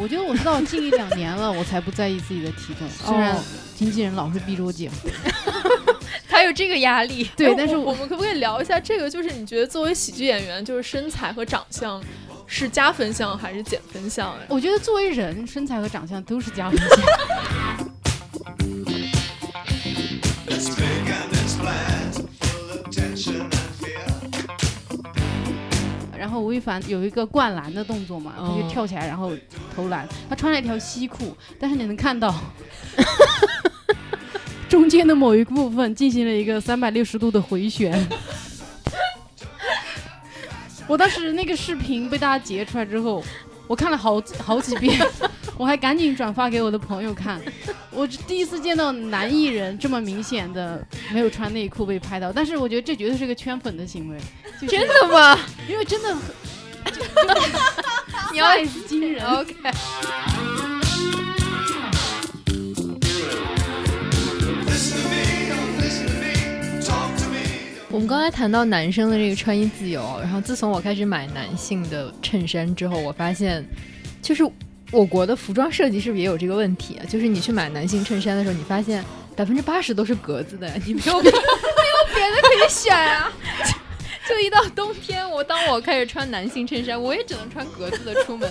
我觉得我是到近一两年了，我才不在意自己的体重，虽然经纪人老是逼着我减肥。他有这个压力，对，但是我们可不可以聊一下这个？就是你觉得作为喜剧演员，就是身材和长相是加分项还是减分项？我觉得作为人，身材和长相都是加分项。然后吴亦凡有一个灌篮的动作嘛，他就跳起来然后投篮。他穿了一条西裤，但是你能看到。中间的某一部分进行了一个三百六十度的回旋，我当时那个视频被大家截出来之后，我看了好好几遍，我还赶紧转发给我的朋友看。我第一次见到男艺人这么明显的没有穿内裤被拍到，但是我觉得这绝对是个圈粉的行为。真的吗？因为真的，你要也是惊人。OK。我们刚才谈到男生的这个穿衣自由，然后自从我开始买男性的衬衫之后，我发现，就是我国的服装设计是不是也有这个问题啊？就是你去买男性衬衫的时候，你发现百分之八十都是格子的，你没有 没有别的可以选啊！就一到冬天，我当我开始穿男性衬衫，我也只能穿格子的出门。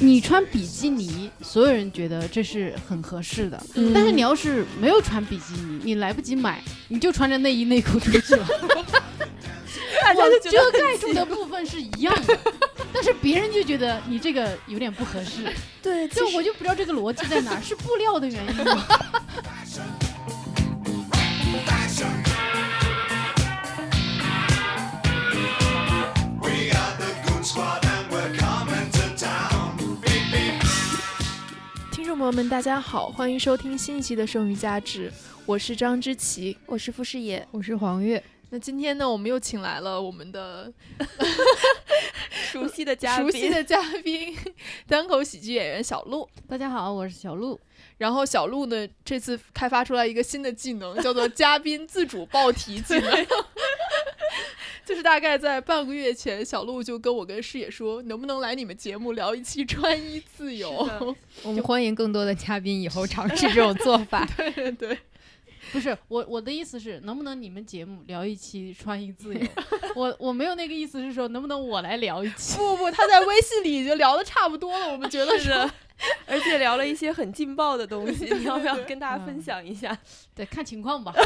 你穿比基尼，所有人觉得这是很合适的。但是你要是没有穿比基尼，你来不及买，你就穿着内衣内裤出去了。我遮盖住的部分是一样的，但是别人就觉得你这个有点不合适。对，就我就不知道这个逻辑在哪儿，是布料的原因吗？听众朋友们，大家好，欢迎收听新一期的《剩余价值》，我是张之琪，我是傅视野，我是黄月。那今天呢，我们又请来了我们的 熟悉的嘉宾，熟悉的嘉宾，单口喜剧演员小鹿。大家好，我是小鹿。然后小鹿呢，这次开发出来一个新的技能，叫做嘉宾自主报题技能。就是大概在半个月前，小鹿就跟我跟师野说，能不能来你们节目聊一期穿衣自由？我们欢迎更多的嘉宾以后尝试这种做法。对对对，不是我我的意思是，能不能你们节目聊一期穿衣自由？我我没有那个意思是说，能不能我来聊一期？不不，他在微信里已经聊的差不多了，我们觉得是，而且聊了一些很劲爆的东西，你要不要跟大家分享一下？对，看情况吧。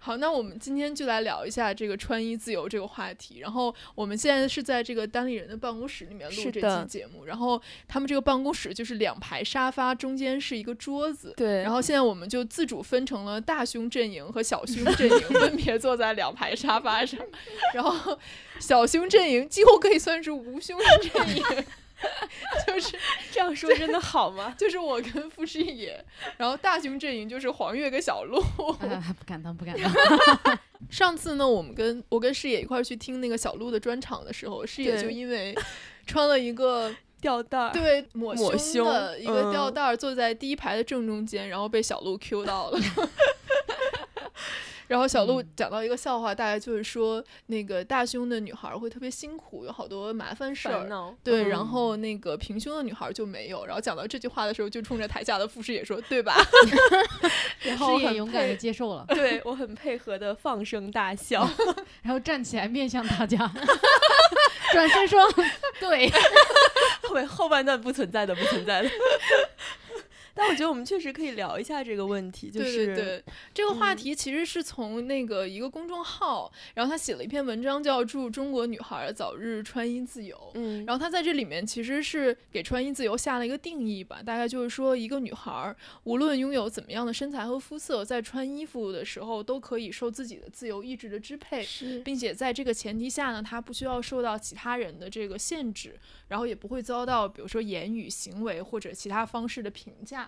好，那我们今天就来聊一下这个穿衣自由这个话题。然后我们现在是在这个单立人的办公室里面录这期节目。然后他们这个办公室就是两排沙发，中间是一个桌子。对。然后现在我们就自主分成了大胸阵营和小胸阵营，分别坐在两排沙发上。然后小胸阵营几乎可以算是无胸阵营。就是 这样说，真的好吗？就是我跟傅视野，然后大胸阵营就是黄月跟小鹿。不敢当，不敢当。上次呢，我们跟我跟师野一块去听那个小鹿的专场的时候，师野就因为穿了一个吊带，对抹胸的一个吊带，坐在第一排的正中间，然后被小鹿 Q 到了。然后小鹿讲到一个笑话，大概就是说那个大胸的女孩会特别辛苦，有好多麻烦事儿。对，然后那个平胸的女孩就没有。然后讲到这句话的时候，就冲着台下的副师也说：“对吧？” 然后很勇敢的接受了。对我很配合的放声大笑，然后站起来面向大家，转身说：“对。”后面后半段不存在的，不存在的。但我觉得我们确实可以聊一下这个问题，就是对这个话题其实是从那个一个公众号，然后他写了一篇文章叫《祝中国女孩早日穿衣自由》。嗯，然后他在这里面其实是给穿衣自由下了一个定义吧，大概就是说一个女孩无论拥有怎么样的身材和肤色，在穿衣服的时候都可以受自己的自由意志的支配，并且在这个前提下呢，她不需要受到其他人的这个限制。然后也不会遭到，比如说言语、行为或者其他方式的评价。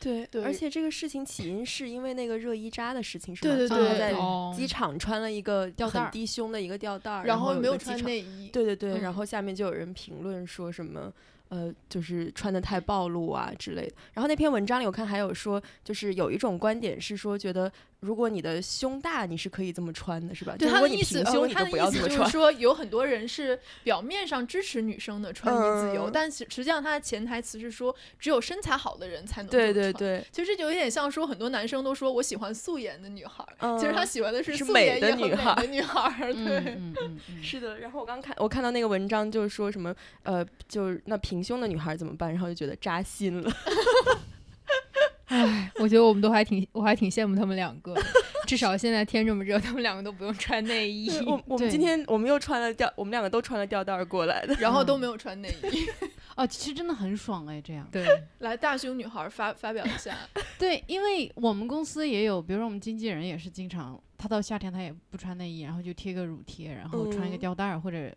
对，而且这个事情起因是因为那个热依扎的事情，是吗？对对对，在机场穿了一个很低胸的一个吊带，然后没有穿内衣。对对对，然后下面就有人评论说什么。呃，就是穿的太暴露啊之类的。然后那篇文章里我看还有说，就是有一种观点是说，觉得如果你的胸大，你是可以这么穿的，是吧？对，他的意思，平胸，你他的就不要意思就是这么穿。说，有很多人是表面上支持女生的穿衣自由，嗯但实实际上他的潜台词是说，只有身材好的人才能对这么穿。对 对，其实就有点像说，很多男生都说我喜欢素颜的女孩儿，其实他嗯喜欢的是素颜也很美的女孩女孩对，嗯嗯嗯，是的。然后我刚看，我看到那个文章，就是说什么，呃，就是那平胸的女孩怎么办？然后就觉得扎心了。哎，我觉得我们都还挺，我还挺羡慕他们两个，至少现在天这么热，他们两个都不用穿内衣。我我们今天我们又穿了吊，我们两个都穿了吊带过来的。然后都没有穿内衣。哦，其实真的很爽哎，这样。对，来，大胸女孩儿发发表一下。对，因为我们公司也有，比如说我们经纪人也是经常，他到夏天他也不穿内衣，然后就贴个乳贴，然后穿一个嗯吊带儿或者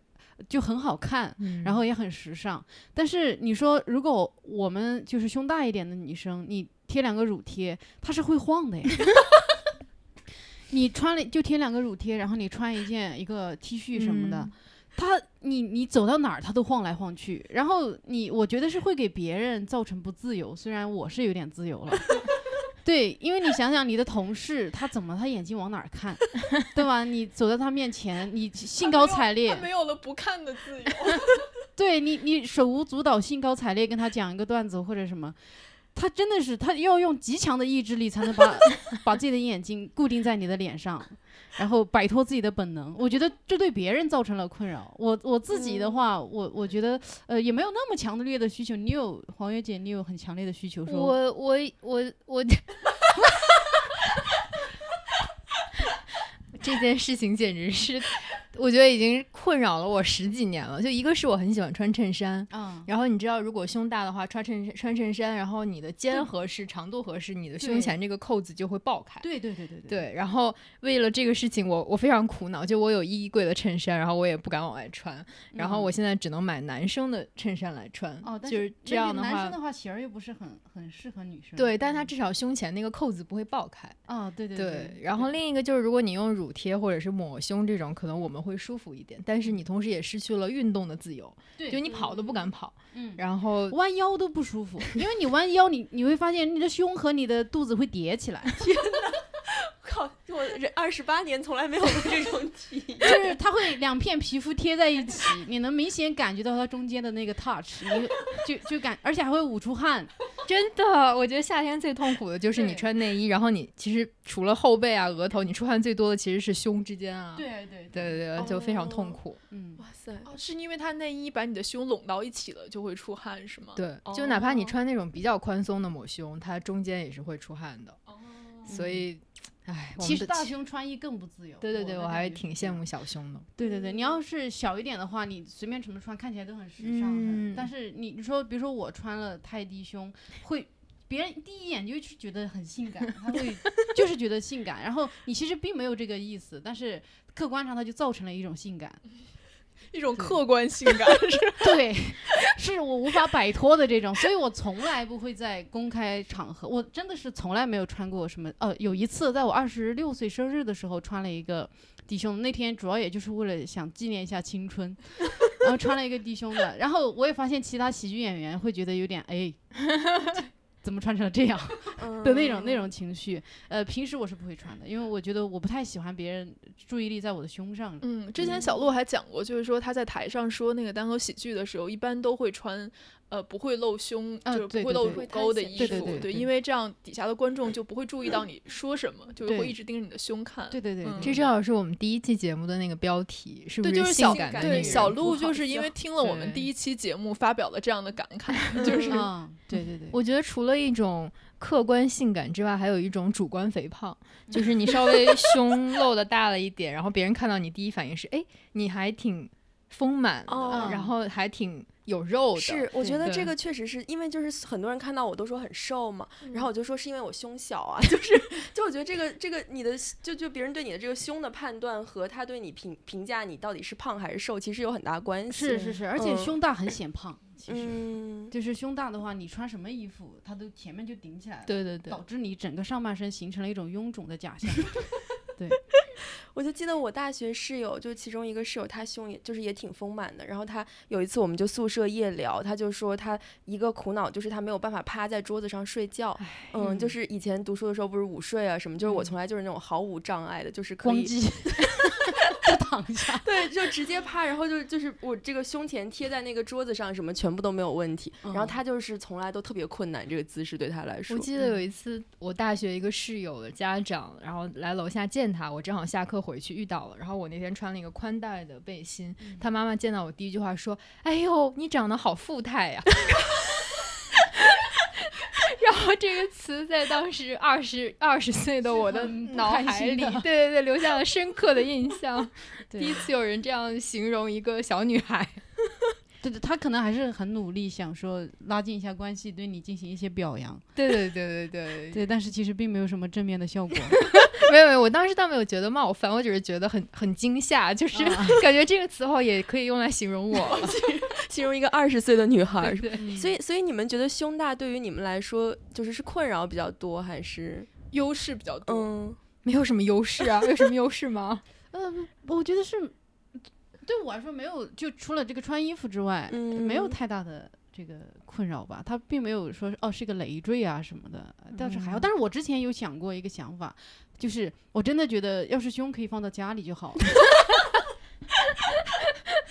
就很好看，嗯然后也很时尚。但是你说，如果我们就是胸大一点的女生，你贴两个乳贴，它是会晃的呀。你穿了就贴两个乳贴，然后你穿一件一个 T 恤什么的，嗯它你你走到哪儿他都晃来晃去，然后你我觉得是会给别人造成不自由，虽然我是有点自由了。对，因为你想想你的同事，他怎么他眼睛往哪儿看，对吧？你走到他面前，你兴高采烈他，没有了不看的自由。对你，你手舞足蹈，兴高采烈跟他讲一个段子或者什么，他真的是他要用极强的意志力才能把把自己的眼睛固定在你的脸上，然后摆脱自己的本能。我觉得这对别人造成了困扰。我我自己的话，我我觉得呃也没有那么强烈的需求。你有黄月姐，你有很强烈的需求说，我我我我，这件事情简直是，我觉得已经困扰了我十几年了。就一个是我很喜欢穿衬衫，嗯，然后你知道，如果胸大的话，穿衬衫穿衬衫，然后你的肩合适、长度合适，你的胸前这个扣子就会爆开。对对对对对，对，然后为了这个事情，我我非常苦恼，就我有衣柜的衬衫，然后我也不敢往外穿，然后嗯我现在只能买男生的衬衫来穿。哦，但就是这样的话男生，的话型儿又不是很很适合女生。对，但是它嗯至少胸前那个扣子不会爆开。哦，对对对，然后另一个就是，如果你用乳贴或者是抹胸这种，可能我们会舒服一点，但是你同时也失去了运动的自由，对就你跑都不敢跑，嗯。然后 弯腰都不舒服，因为你弯腰，你你会发现你的胸和你的肚子会叠起来，靠，我这二十八年从来没有过这种体验。就是它会两片皮肤贴在一起，你能明显感觉到它中间的那个 touch，你就就感，而且还会捂出汗。真的，我觉得夏天最痛苦的就是你穿内衣，然后你其实除了后背啊、额头，你出汗最多的其实是胸之间啊。对对对对对，就非常哦痛苦。嗯，哇塞，哦，是因为它内衣把你的胸拢到一起了，就会出汗，是吗？。对，就哪怕你哦穿那种比较宽松的抹胸，它中间也是会出汗的。哦。所以，唉，其实大胸穿衣更不自由。对对对，我还挺羡慕小胸的。对对对，你要是小一点的话，你随便怎么穿，看起来都很时尚。嗯但是你你说，比如说我穿了太低胸，会别人第一眼就是觉得很性感，他会就是觉得性感，然后你其实并没有这个意思，但是客观上它就造成了一种性感。一种客观性感 是对，是我无法摆脱的这种，所以我从来不会在公开场合，我真的是从来没有穿过什么。呃，有一次在我二十六岁生日的时候穿了一个低胸，那天主要也就是为了想纪念一下青春，然后穿了一个低胸的，然后我也发现其他喜剧演员会觉得有点哎。怎么穿成了这样 的那种那种情绪？呃，平时我是不会穿的，因为我觉得我不太喜欢别人注意力在我的胸上。嗯，之前小鹿还讲过，就是说他在台上说那个单口喜剧的时候，一般都会穿呃不会露胸，啊就是不会露沟的会衣对对服，对对因为这样底下的观众就不会注意到你说什么，就对会一直盯着你的胸看。对对对嗯，这正好是我们第一期节目的那个标题，是不是对，就是小性感的？小鹿，就是因为听了我们第一期节目，发表了这样的感慨，就是嗯，对对对，我觉得除了一种客观性感之外，还有一种主观肥胖，就是你稍微胸露的大了一点，然后别人看到你第一反应是，哎，你还挺丰满的，哦然后还挺有肉的。是，我觉得这个确实是因为就是很多人看到我都说很瘦嘛，嗯然后我就说是因为我胸小啊，就是就我觉得这个这个你的就就别人对你的这个胸的判断和他对你评评价你到底是胖还是瘦，其实有很大关系。是是是，而且嗯胸大很显胖，其实。嗯，就是胸大的话，你穿什么衣服，它都前面就顶起来了，对对对导致你整个上半身形成了一种臃肿的假象。我就记得我大学室友，就其中一个室友，她胸也就是也挺丰满的。然后她有一次我们就宿舍夜聊，她就说她一个苦恼就是她没有办法趴在桌子上睡觉。嗯，就是以前读书的时候不是午睡啊什么，就是我从来就是那种毫无障碍的，就是可以就 躺下。对，就直接趴，然后就就是我这个胸前贴在那个桌子上，什么全部都没有问题。然后他就是从来都特别困难这个姿势对他来说。我记得有一次我大学一个室友的家长，然后来楼下见他，我正好下课。回去遇到了，然后我那天穿了一个宽带的背心，他妈妈见到我第一句话说：“哎呦，你长得好富态呀！”然 后 这个词在当时二十二十岁的我的 脑海里，对对对，留下了深刻的印象。第一次有人这样形容一个小女孩。对对，他可能还是很努力，想说拉近一下关系，对你进行一些表扬。对对对对对对，但是其实并没有什么正面的效果。没有没有，我当时倒没有觉得冒犯，我只是觉得很很惊吓，就是 感觉这个词号也可以用来形容我，形容一个二十岁的女孩。所以所以你们觉得胸大对于你们来说，就是是困扰比较多，还是优势比较多？嗯，没有什么优势啊，有什么优势吗？嗯，我觉得是。对我来说没有，就除了这个穿衣服之外，没有太大的这个困扰吧。他并没有说哦是一个累赘啊什么的，倒是还好。但是我之前有想过一个想法，就是我真的觉得要是胸可以放到家里就好了。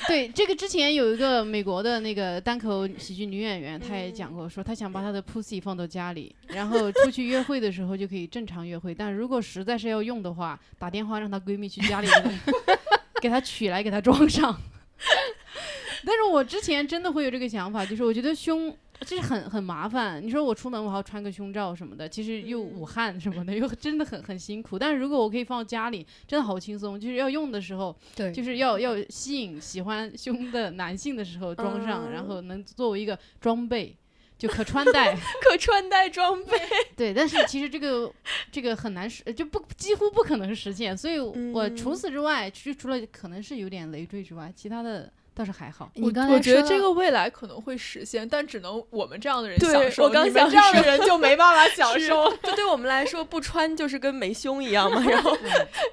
对，这个之前有一个美国的那个单口喜剧女演员，她也讲过，说她想把她的 pussy 放到家里，然后出去约会的时候就可以正常约会。但如果实在是要用的话，打电话让她闺蜜去家里。给她取来，给她装上。但是我之前真的会有这个想法，就是我觉得胸其实很很麻烦。你说我出门我还要穿个胸罩什么的，其实又捂汗什么的，又真的很很辛苦。但是如果我可以放家里，真的好轻松。就是要用的时候，对，就是要要吸引喜欢胸的男性的时候装上，然后能作为一个装备。就可穿戴，可穿戴装备。对，但是其实这个这个很难实，就不几乎不可能实现。所以我除此之外，其实除了可能是有点累赘之外，其他的。倒是还好，我我觉得这个未来可能会实现，但只能我们这样的人享受。我刚想这样的人就没办法享受。就对我们来说，不穿就是跟没胸一样嘛。然后，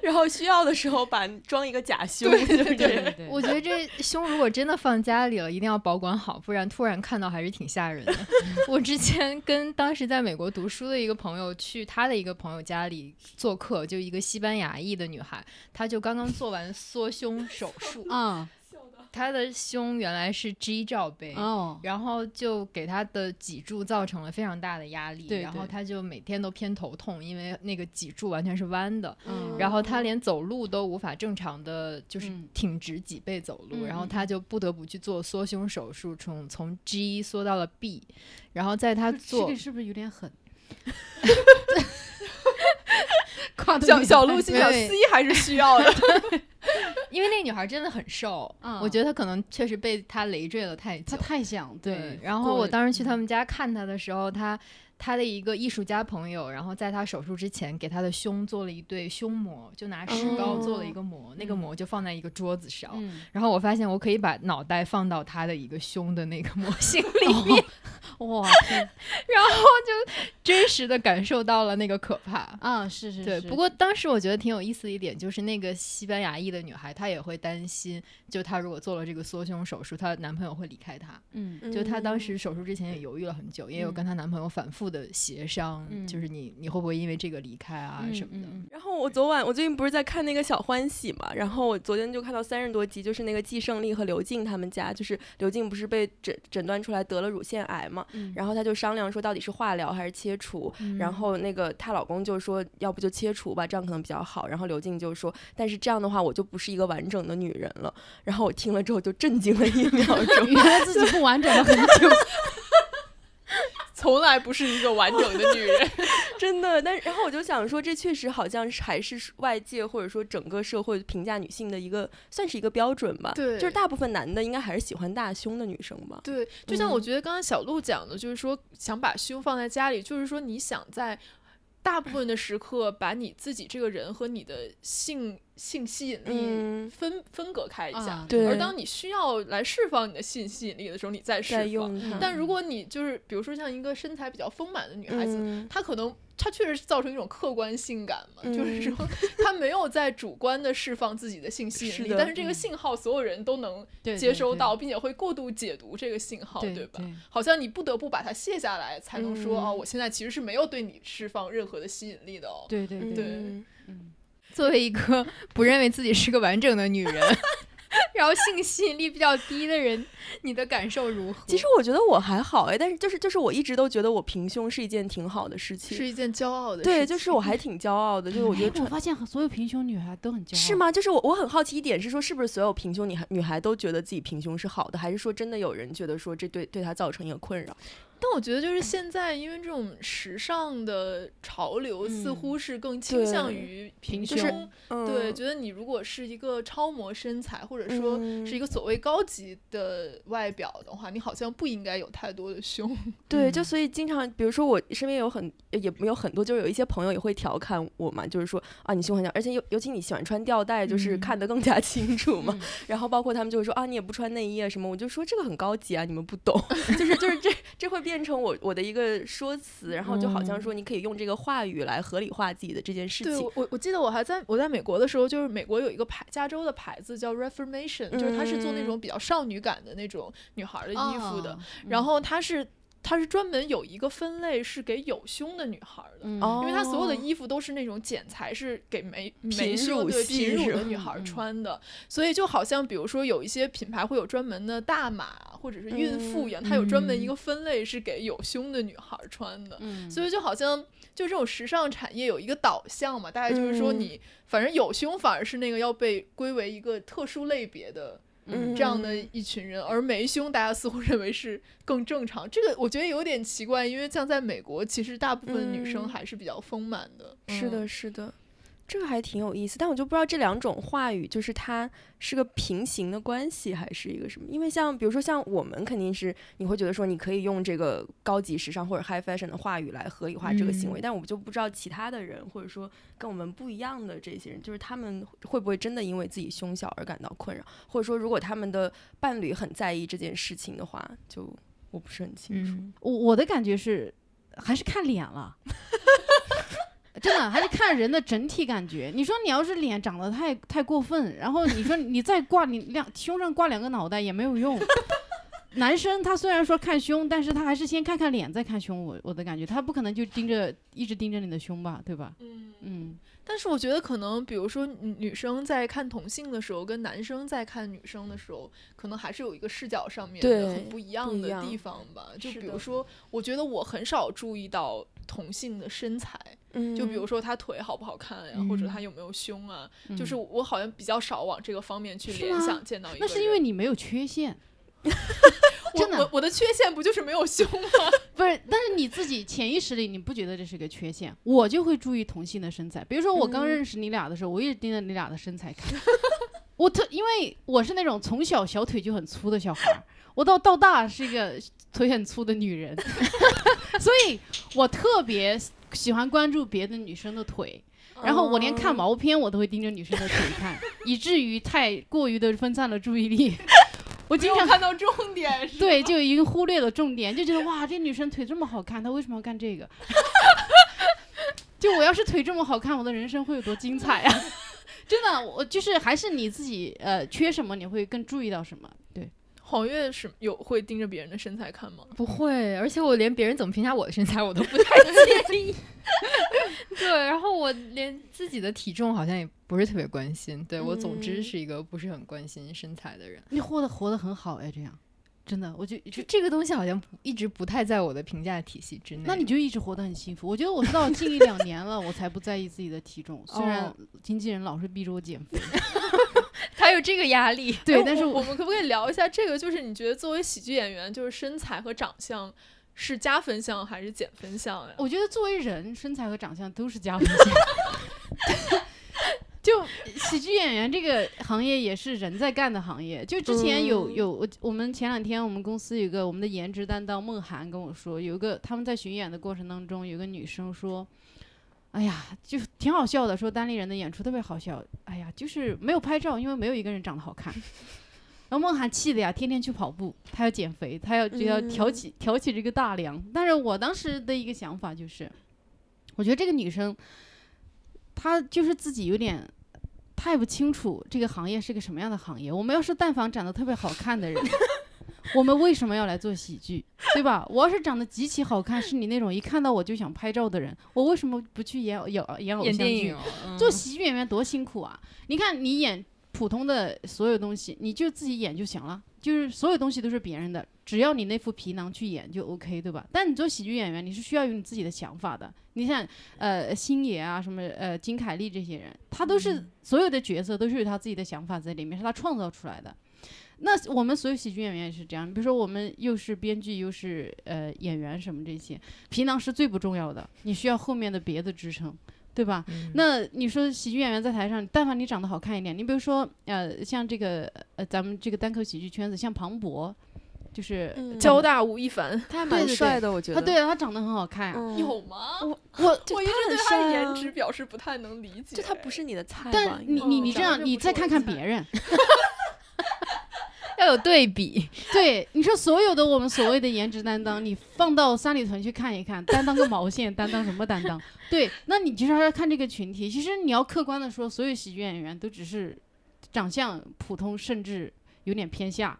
然后需要的时候把装一个假胸。对对对。我觉得这胸如果真的放家里了，一定要保管好，不然突然看到还是挺吓人的。我之前跟当时在美国读书的一个朋友去他的一个朋友家里做客，就一个西班牙裔的女孩，她就刚刚做完缩胸手术啊。他的胸原来是 G 罩杯，哦。然后就给他的脊柱造成了非常大的压力，对然后他就每天都偏头痛，因为那个脊柱完全是弯的，嗯。然后他连走路都无法正常的就是挺直脊背走路，然后他就不得不去做缩胸手术，从从 G 缩到了 B，然后在他做这个是不是有点狠？小小鹿心想 C 还是需要的。因为那个女孩真的很瘦，我觉得她可能确实被她累赘了太久，她太想对。然后我当时去他们家看她的时候，她她的一个艺术家朋友，然后在她手术之前给她的胸做了一对胸膜，就拿石膏做了一个模，那个膜就放在一个桌子上。然后我发现我可以把脑袋放到她的一个胸的那个模型 里面。哇！然后就真实的感受到了那个可怕啊！是是，对。不过当时我觉得挺有意思的一点，就是那个西班牙裔的女孩，她也会担心，就她如果做了这个缩胸手术，她男朋友会离开她。嗯，就她当时手术之前也犹豫了很久，也有跟她男朋友反复的协商，就是你你会不会因为这个离开啊什么的。然后我昨晚我最近不是在看那个小欢喜嘛，然后我昨天就看到三十多集，就是那个季胜利和刘静他们家，就是刘静不是被诊诊断出来得了乳腺癌嘛。然后她就商量说，到底是化疗还是切除？然后那个她老公就说，要不就切除吧，这样可能比较好。然后刘静就说，但是这样的话，我就不是一个完整的女人了。然后我听了之后就震惊了一秒钟，原来自己不完整了很久。从来不是一个完整的女人，真的。但然后我就想说，这确实好像是还是外界或者说整个社会评价女性的一个，算是一个标准吧。对，就是大部分男的应该还是喜欢大胸的女生吧。对，就像我觉得刚刚小鹿讲的，就是说想把胸放在家里，就是说你想在大部分的时刻把你自己这个人和你的性。性吸引力分分隔开一下。对。而当你需要来释放你的性吸引力的时候，你再释放。但如果你就是比如说像一个身材比较丰满的女孩子，她可能。她确实是造成一种客观性感嘛，就是说 她没有在主观的释放自己的性吸引力，但是这个信号所有人都能接收到，并且会过度解读这个信号，对吧？好像你不得不把它卸下来，才能说哦，我现在其实是没有对你释放任何的吸引力的哦。对对对，嗯，作为一个不认为自己是个完整的女人。然后性吸引力比较低的人，你的感受如何？其实我觉得我还好哎，但是就是就是我一直都觉得我平胸是一件挺好的事情，是一件骄傲的。对，就是我还挺骄傲的，就是我觉得我发现所有平胸女孩都很骄傲。是吗？就是我我很好奇一点是说，是不是所有平胸女孩女孩都觉得自己平胸是好的，还是说真的有人觉得说这对对她造成一个困扰？但我觉得就是现在，因为这种时尚的潮流似乎是更倾向于平胸，对，觉得你如果是一个超模身材，或者说是一个所谓高级的外表的话，你好像不应该有太多的胸。对，就所以经常，比如说我身边有很也没有很多，就是有一些朋友也会调侃我嘛，就是说啊，你胸很小，而且尤尤其你喜欢穿吊带，就是看得更加清楚嘛。然后包括他们就会说啊，你也不穿内衣啊什么，我就说这个很高级啊，你们不懂，就是就是这这会变成我我的一个说辞，然后就好像说你可以用这个话语来合理化自己的这件事情。对，我我记得我还在我在美国的时候，就是美国有一个牌，加州的牌子叫 Reformation，就是它是做那种比较少女感的那种女孩的衣服的，然后它是。它是专门有一个分类是给有胸的女孩的，因为它所有的衣服都是那种剪裁是给没没胸对平乳的女孩穿的，所以就好像比如说有一些品牌会有专门的大码或者是孕妇一样，它有专门一个分类是给有胸的女孩穿的，所以就好像就这种时尚产业有一个导向嘛，大概就是说你反正有胸反而是那个要被归为一个特殊类别的。这样的一群人，而没胸，大家似乎认为是更正常。这个我觉得有点奇怪，因为像在美国，其实大部分女生还是比较丰满的。是的，是的。这个还挺有意思，但我就不知道这两种话语就是它是个平行的关系还是一个什么？因为像比如说像我们肯定是你会觉得说你可以用这个高级时尚或者 high fashion 的话语来合理化这个行为，但我就不知道其他的人或者说跟我们不一样的这些人，就是他们会不会真的因为自己胸小而感到困扰，或者说如果他们的伴侣很在意这件事情的话，就我不是很清楚。我我的感觉是还是看脸了。真的还是看人的整体感觉。你说你要是脸长得太太过分，然后你说你再挂你两胸上挂两个脑袋也没有用。男生他虽然说看胸，但是他还是先看看脸再看胸。我我的感觉，他不可能就盯着一直盯着你的胸吧，对吧？嗯嗯。但是我觉得可能，比如说女生在看同性的时候，跟男生在看女生的时候，可能还是有一个视角上面的很不一样的地方吧。就比如说，我觉得我很少注意到同性的身材。就比如说他腿好不好看呀，或者他有没有胸啊，就是我好像比较少往这个方面去联想。见到一个，那是因为你没有缺陷。真的，我我的缺陷不就是没有胸吗？不是，但是你自己潜意识里你不觉得这是个缺陷？我就会注意同性的身材。比如说我刚认识你俩的时候，我一直盯着你俩的身材看。我特因为我是那种从小小腿就很粗的小孩，我到到大是一个腿很粗的女人，所以我特别。喜欢关注别的女生的腿，然后我连看毛片我都会盯着女生的腿看，以至于太过于的分散了注意力。我经常看到重点，对，就已经忽略了重点，就觉得哇，这女生腿这么好看，她为什么要干这个？就我要是腿这么好看，我的人生会有多精彩啊！真的，我就是还是你自己，呃，缺什么你会更注意到什么？对。黄月是有会盯着别人的身材看吗？不会，而且我连别人怎么评价我的身材我都不太 介意。对，然后我连自己的体重好像也不是特别关心。对我，总之是一个不是很关心身材的人。你活的活得很好哎，这样真的，我就就这个东西好像一直不太在我的评价体系之内。那你就一直活得很幸福。我觉得我是到近一两年了，我才不在意自己的体重，虽然经纪人老是逼着我减肥。这个压力，对，但是我们可不可以聊一下这个？就是你觉得作为喜剧演员，就是身材和长相是加分项还是减分项呀？我觉得作为人，身材和长相都是加分项。就喜剧演员这个行业也是人在干的行业。就之前有有我我们前两天我们公司有个我们的颜值担当孟涵跟我说，有一个他们在巡演的过程当中，有个女生说。哎呀，就挺好笑的，说单立人的演出特别好笑。哎呀，就是没有拍照，因为没有一个人长得好看。然后梦涵气的呀，天天去跑步，她要减肥，她要就要挑起挑起这个大梁。但是我当时的一个想法就是，我觉得这个女生，她就是自己有点太不清楚这个行业是个什么样的行业。我们要是但凡长得特别好看的人。我们为什么要来做喜剧，对吧？我要是长得极其好看，是你那种一看到我就想拍照的人，我为什么不去演演演偶像剧？做喜剧演员多辛苦啊！你看你演普通的所有东西，你就自己演就行了，就是所有东西都是别人的，只要你那副皮囊去演就 OK，对吧？但你做喜剧演员，你是需要有你自己的想法的。你像呃星爷啊，什么呃金凯利这些人，他都是所有的角色都是有他自己的想法在里面，是他创造出来的。那我们所有喜剧演员也是这样，比如说我们又是编剧又是呃演员什么这些，皮囊是最不重要的，你需要后面的别的支撑，对吧？那你说喜剧演员在台上，但凡你长得好看一点，你比如说呃像这个呃咱们这个单口喜剧圈子，像庞博，就是交大吴亦凡，他还蛮帅的，我觉得。他对他长得很好看，有吗？我我我一直对他的颜值表示不太能理解，就他不是你的菜。但你你你这样，你再看看别人。要有对比，对你说所有的我们所谓的颜值担当，你放到三里屯去看一看，担当个毛线，担当什么担当？对，那你就是要看这个群体。其实你要客观的说，所有喜剧演员都只是长相普通，甚至有点偏下。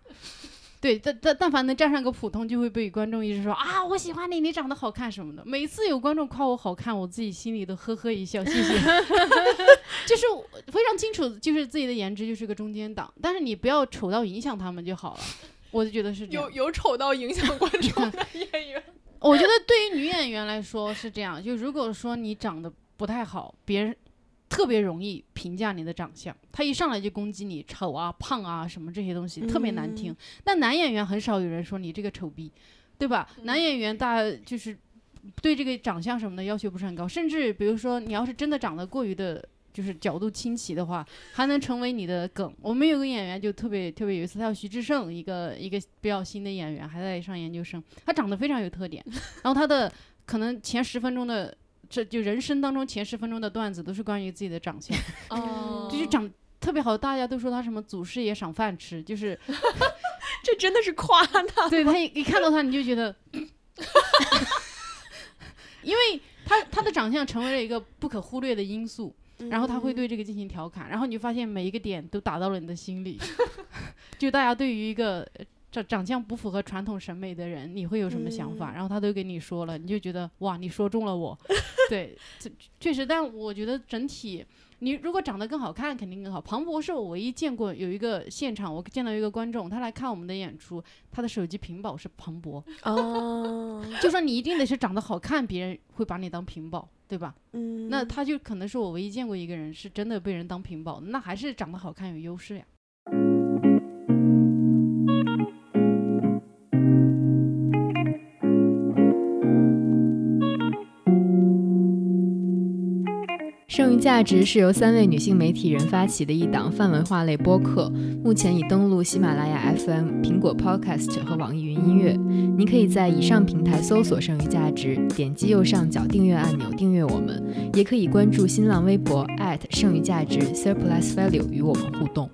对，但但但凡能站上个普通，就会被观众一直说啊，我喜欢你，你长得好看什么的。每次有观众夸我好看，我自己心里都呵呵一笑，谢谢。就是非常清楚，就是自己的颜值就是个中间档，但是你不要丑到影响他们就好了。我就觉得是这样。有有丑到影响观众的 演员？我觉得对于女演员来说是这样，就如果说你长得不太好，别人。特别容易评价你的长相，他一上来就攻击你丑啊、胖啊什么这些东西，特别难听。但男演员很少有人说你这个丑逼，对吧？男演员大就是对这个长相什么的要求不是很高，甚至比如说你要是真的长得过于的，就是角度清奇的话，还能成为你的梗。我们有个演员就特别特别有意思，他叫徐志胜，一个一个比较新的演员，还在上研究生，他长得非常有特点，然后他的可能前十分钟的。这就人生当中前十分钟的段子都是关于自己的长相，哦，就是长特别好，大家都说他什么祖师爷赏饭吃，就是 这真的是夸他，对他一一看到他你就觉得，因为他他的长相成为了一个不可忽略的因素，然后他会对这个进行调侃，然后你就发现每一个点都打到了你的心里，就大家对于一个。长长相不符合传统审美的人，你会有什么想法？然后他都给你说了，你就觉得哇，你说中了我。对，确实，但我觉得整体，你如果长得更好看，肯定更好。庞博是我唯一见过有一个现场，我见到一个观众，他来看我们的演出，他的手机屏保是庞博。哦，就说你一定得是长得好看，别人会把你当屏保，对吧？嗯，那他就可能是我唯一见过一个人是真的被人当屏保，那还是长得好看有优势呀。剩余价值是由三位女性媒体人发起的一档泛文化类播客，目前已登录喜马拉雅 FM、苹果 Podcast 和网易云音乐。您可以在以上平台搜索“剩余价值”，点击右上角订阅按钮订阅我们，也可以关注新浪微博剩余价值 Surplus Value 与我们互动。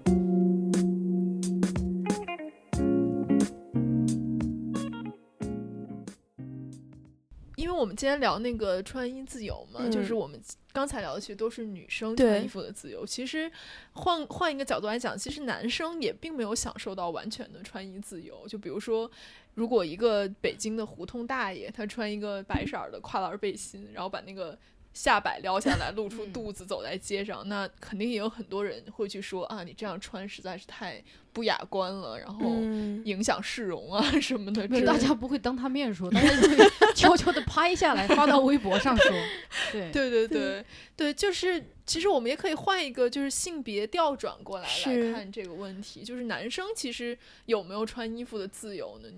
我们今天聊那个穿衣自由嘛，就是我们。刚才聊的其实都是女生穿衣服的自由，其实换换一个角度来讲，其实男生也并没有享受到完全的穿衣自由。就比如说，如果一个北京的胡同大爷，他穿一个白色的跨栏背心，然后把那个。下摆撩下来，露出肚子，走在街上，那肯定也有很多人会去说啊，你这样穿实在是太不雅观了，然后影响市容啊 什么的。大家不会当他面说，大家会 悄悄的拍下来发到微博上说。对对对对对，就是其实我们也可以换一个，就是性别调转过来来看这个问题，就是男生其实有没有穿衣服的自由呢？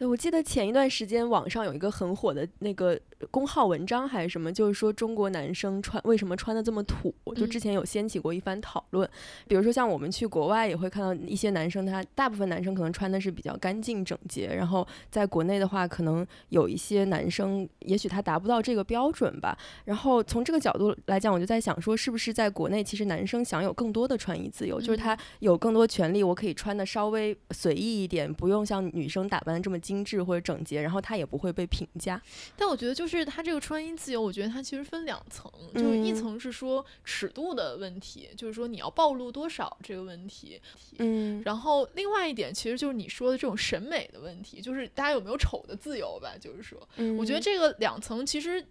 我记得前一段时间网上有一个很火的那个公号文章还是什么，就是说中国男生穿为什么穿的这么土，就之前有掀起过一番讨论。比如说像我们去国外也会看到一些男生，他大部分男生可能穿的是比较干净整洁，然后在国内的话，可能有一些男生也许他达不到这个标准吧。然后从这个角度来讲，我就在想说，是不是在国内其实男生享有更多的穿衣自由，就是他有更多权利，我可以穿的稍微随意一点，不用像女生打扮的这么。精致或者整洁，然后他也不会被评价。但我觉得，就是他这个穿衣自由，我觉得它其实分两层，就是一层是说尺度的问题，就是说你要暴露多少这个问题。嗯，然后另外一点，其实就是你说的这种审美的问题，就是大家有没有丑的自由吧？就是说，我觉得这个两层其实。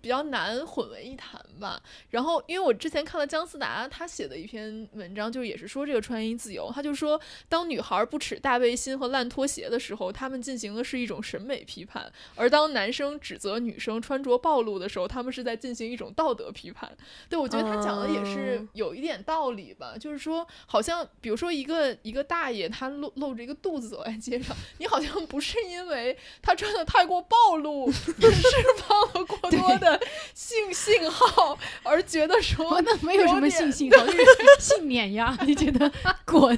比较难混为一谈吧。然后，因为我之前看了姜思达他写的一篇文章，就也是说这个穿衣自由。他就说，当女孩不耻大背心和烂拖鞋的时候，他们进行的是一种审美批判；而当男生指责女生穿着暴露的时候，他们是在进行一种道德批判。对我觉得他讲的也是有一点道理吧。就是说，好像比如说一个一个大爷，他露露着一个肚子走在街上，你好像不是因为他穿的太过暴露，释放了过多。的性信号而觉得说那没有什么性信号，就是性碾压，你觉得滚？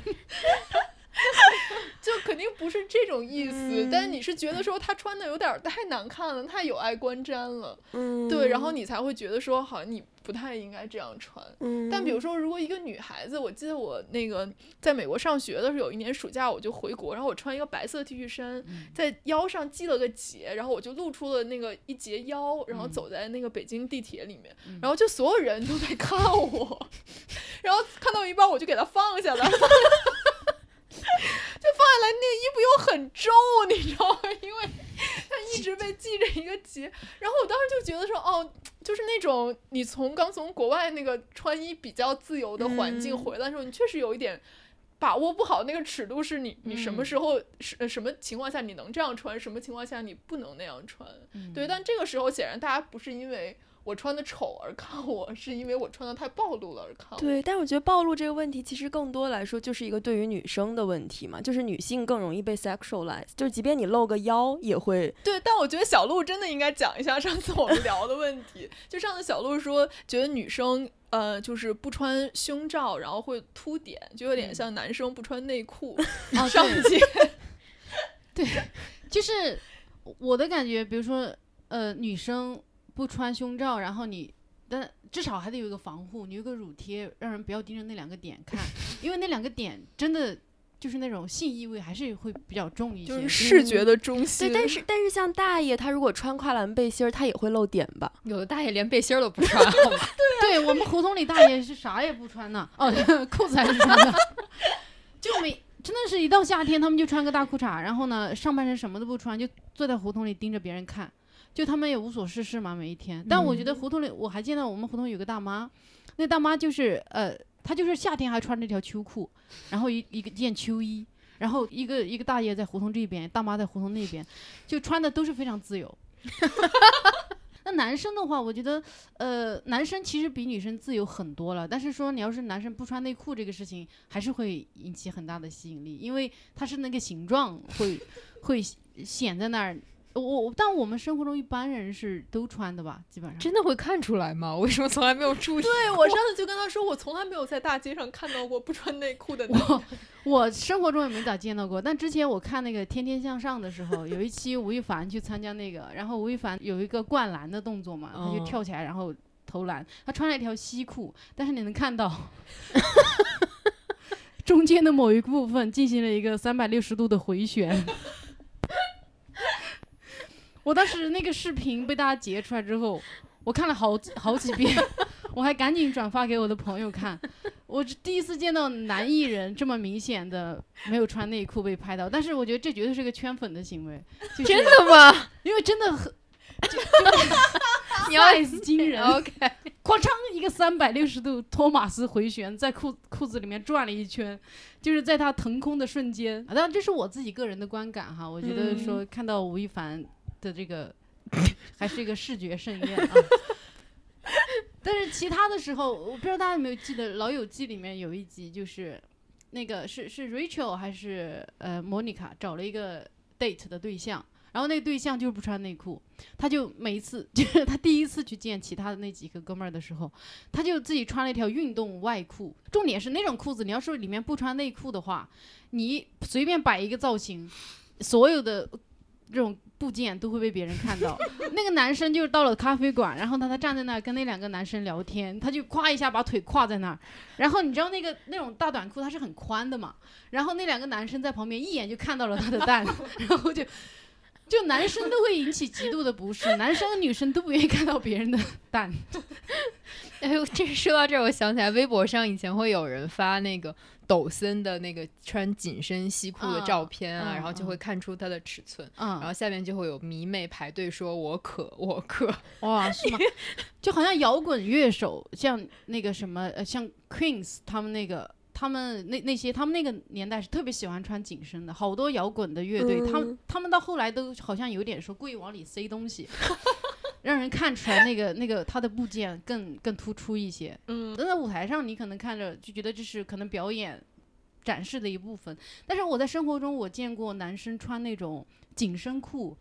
就肯定不是这种意思，但是你是觉得说他穿的有点太难看了，太有碍观瞻了，嗯，对，然后你才会觉得说好像你不太应该这样穿。嗯，但比如说如果一个女孩子，我记得我那个在美国上学的时候，有一年暑假我就回国，然后我穿一个白色 T 恤衫，在腰上系了个结，然后我就露出了那个一截腰，然后走在那个北京地铁里面，然后就所有人都在看我，然后看到一半我就给他放下来。就放下来，那个衣服又很皱，你知道吗？因为它一直被系着一个结。然后我当时就觉得说，哦，就是那种你从刚从国外那个穿衣比较自由的环境回来的时候，你确实有一点把握不好那个尺度，是你你什么时候是什么情况下你能这样穿，什么情况下你不能那样穿。对，但这个时候显然大家不是因为。我穿的丑而看我，是因为我穿的太暴露了而看我。对，但是我觉得暴露这个问题，其实更多来说就是一个对于女生的问题嘛，就是女性更容易被 sexualize，就是即便你露个腰也会。对，但我觉得小鹿真的应该讲一下上次我们聊的问题。就上次小鹿说，觉得女生呃就是不穿胸罩，然后会凸点，就有点像男生不穿内裤 上街。对，就是我的感觉，比如说呃女生。不穿胸罩，然后你，但至少还得有一个防护，你有个乳贴，让人不要盯着那两个点看，因为那两个点真的就是那种性意味还是会比较重一些，就是视觉的中心。对，但是但是像大爷他如果穿跨栏背心儿，他也会露点吧？有的大爷连背心儿都不穿。对，对我们胡同里大爷是啥也不穿呢，哦，裤子还是穿的，就没真的是一到夏天，他们就穿个大裤衩，然后呢上半身什么都不穿，就坐在胡同里盯着别人看。就他们也无所事事嘛，每一天。但我觉得胡同里，我还见到我们胡同有个大妈，那大妈就是呃，她就是夏天还穿着条秋裤，然后一一个件秋衣，然后一个一个大爷在胡同这边，大妈在胡同那边，就穿的都是非常自由。那男生的话，我觉得呃，男生其实比女生自由很多了。但是说你要是男生不穿内裤这个事情，还是会引起很大的吸引力，因为它是那个形状会会显在那儿。我但我们生活中一般人是都穿的吧，基本上真的会看出来吗？为什么从来没有注意？对我上次就跟他说，我从来没有在大街上看到过不穿内裤的。我我生活中也没咋见到过，但之前我看那个《天天向上》的时候，有一期吴亦凡去参加那个，然后吴亦凡有一个灌篮的动作嘛，他就跳起来然后投篮，他穿了一条西裤，但是你能看到 中间的某一部分进行了一个三百六十度的回旋。我当时那个视频被大家截出来之后，我看了好几好几遍，我还赶紧转发给我的朋友看。我第一次见到男艺人这么明显的没有穿内裤被拍到，但是我觉得这绝对是个圈粉的行为。真的吗？因为真的很，你要惊人。OK，哐嚓一个三百六十度托马斯回旋，在裤裤子里面转了一圈，就是在他腾空的瞬间。当然这是我自己个人的观感哈，我觉得说看到吴亦凡。的这个 还是一个视觉盛宴啊，但是其他的时候，我不知道大家有没有记得《老友记》里面有一集，就是那个是是 Rachel 还是呃 Monica 找了一个 date 的对象，然后那个对象就是不穿内裤，他就每一次 就是他第一次去见其他的那几个哥们儿的时候，他就自己穿了一条运动外裤，重点是那种裤子，你要是里面不穿内裤的话，你随便摆一个造型，所有的这种部件都会被别人看到。那个男生就是到了咖啡馆，然后他他站在那儿跟那两个男生聊天，他就咵一下把腿跨在那儿，然后你知道那个那种大短裤它是很宽的嘛，然后那两个男生在旁边一眼就看到了他的蛋，然后就。就男生都会引起极度的不适，男生和女生都不愿意看到别人的蛋。哎呦，这说到这儿，我想起来，微博上以前会有人发那个抖森的那个穿紧身西裤的照片啊，然后就会看出他的尺寸，然后下面就会有迷妹排队说“我可，我可”，哇，是吗？就好像摇滚乐手，像那个什么，呃，像 Queens 他们那个。他们那那些，他们那个年代是特别喜欢穿紧身的，好多摇滚的乐队，他们他们到后来都好像有点说故意往里塞东西，让人看出来那个那个他的部件更更突出一些。嗯，在舞台上你可能看着就觉得这是可能表演展示的一部分，但是我在生活中我见过男生穿那种紧身裤，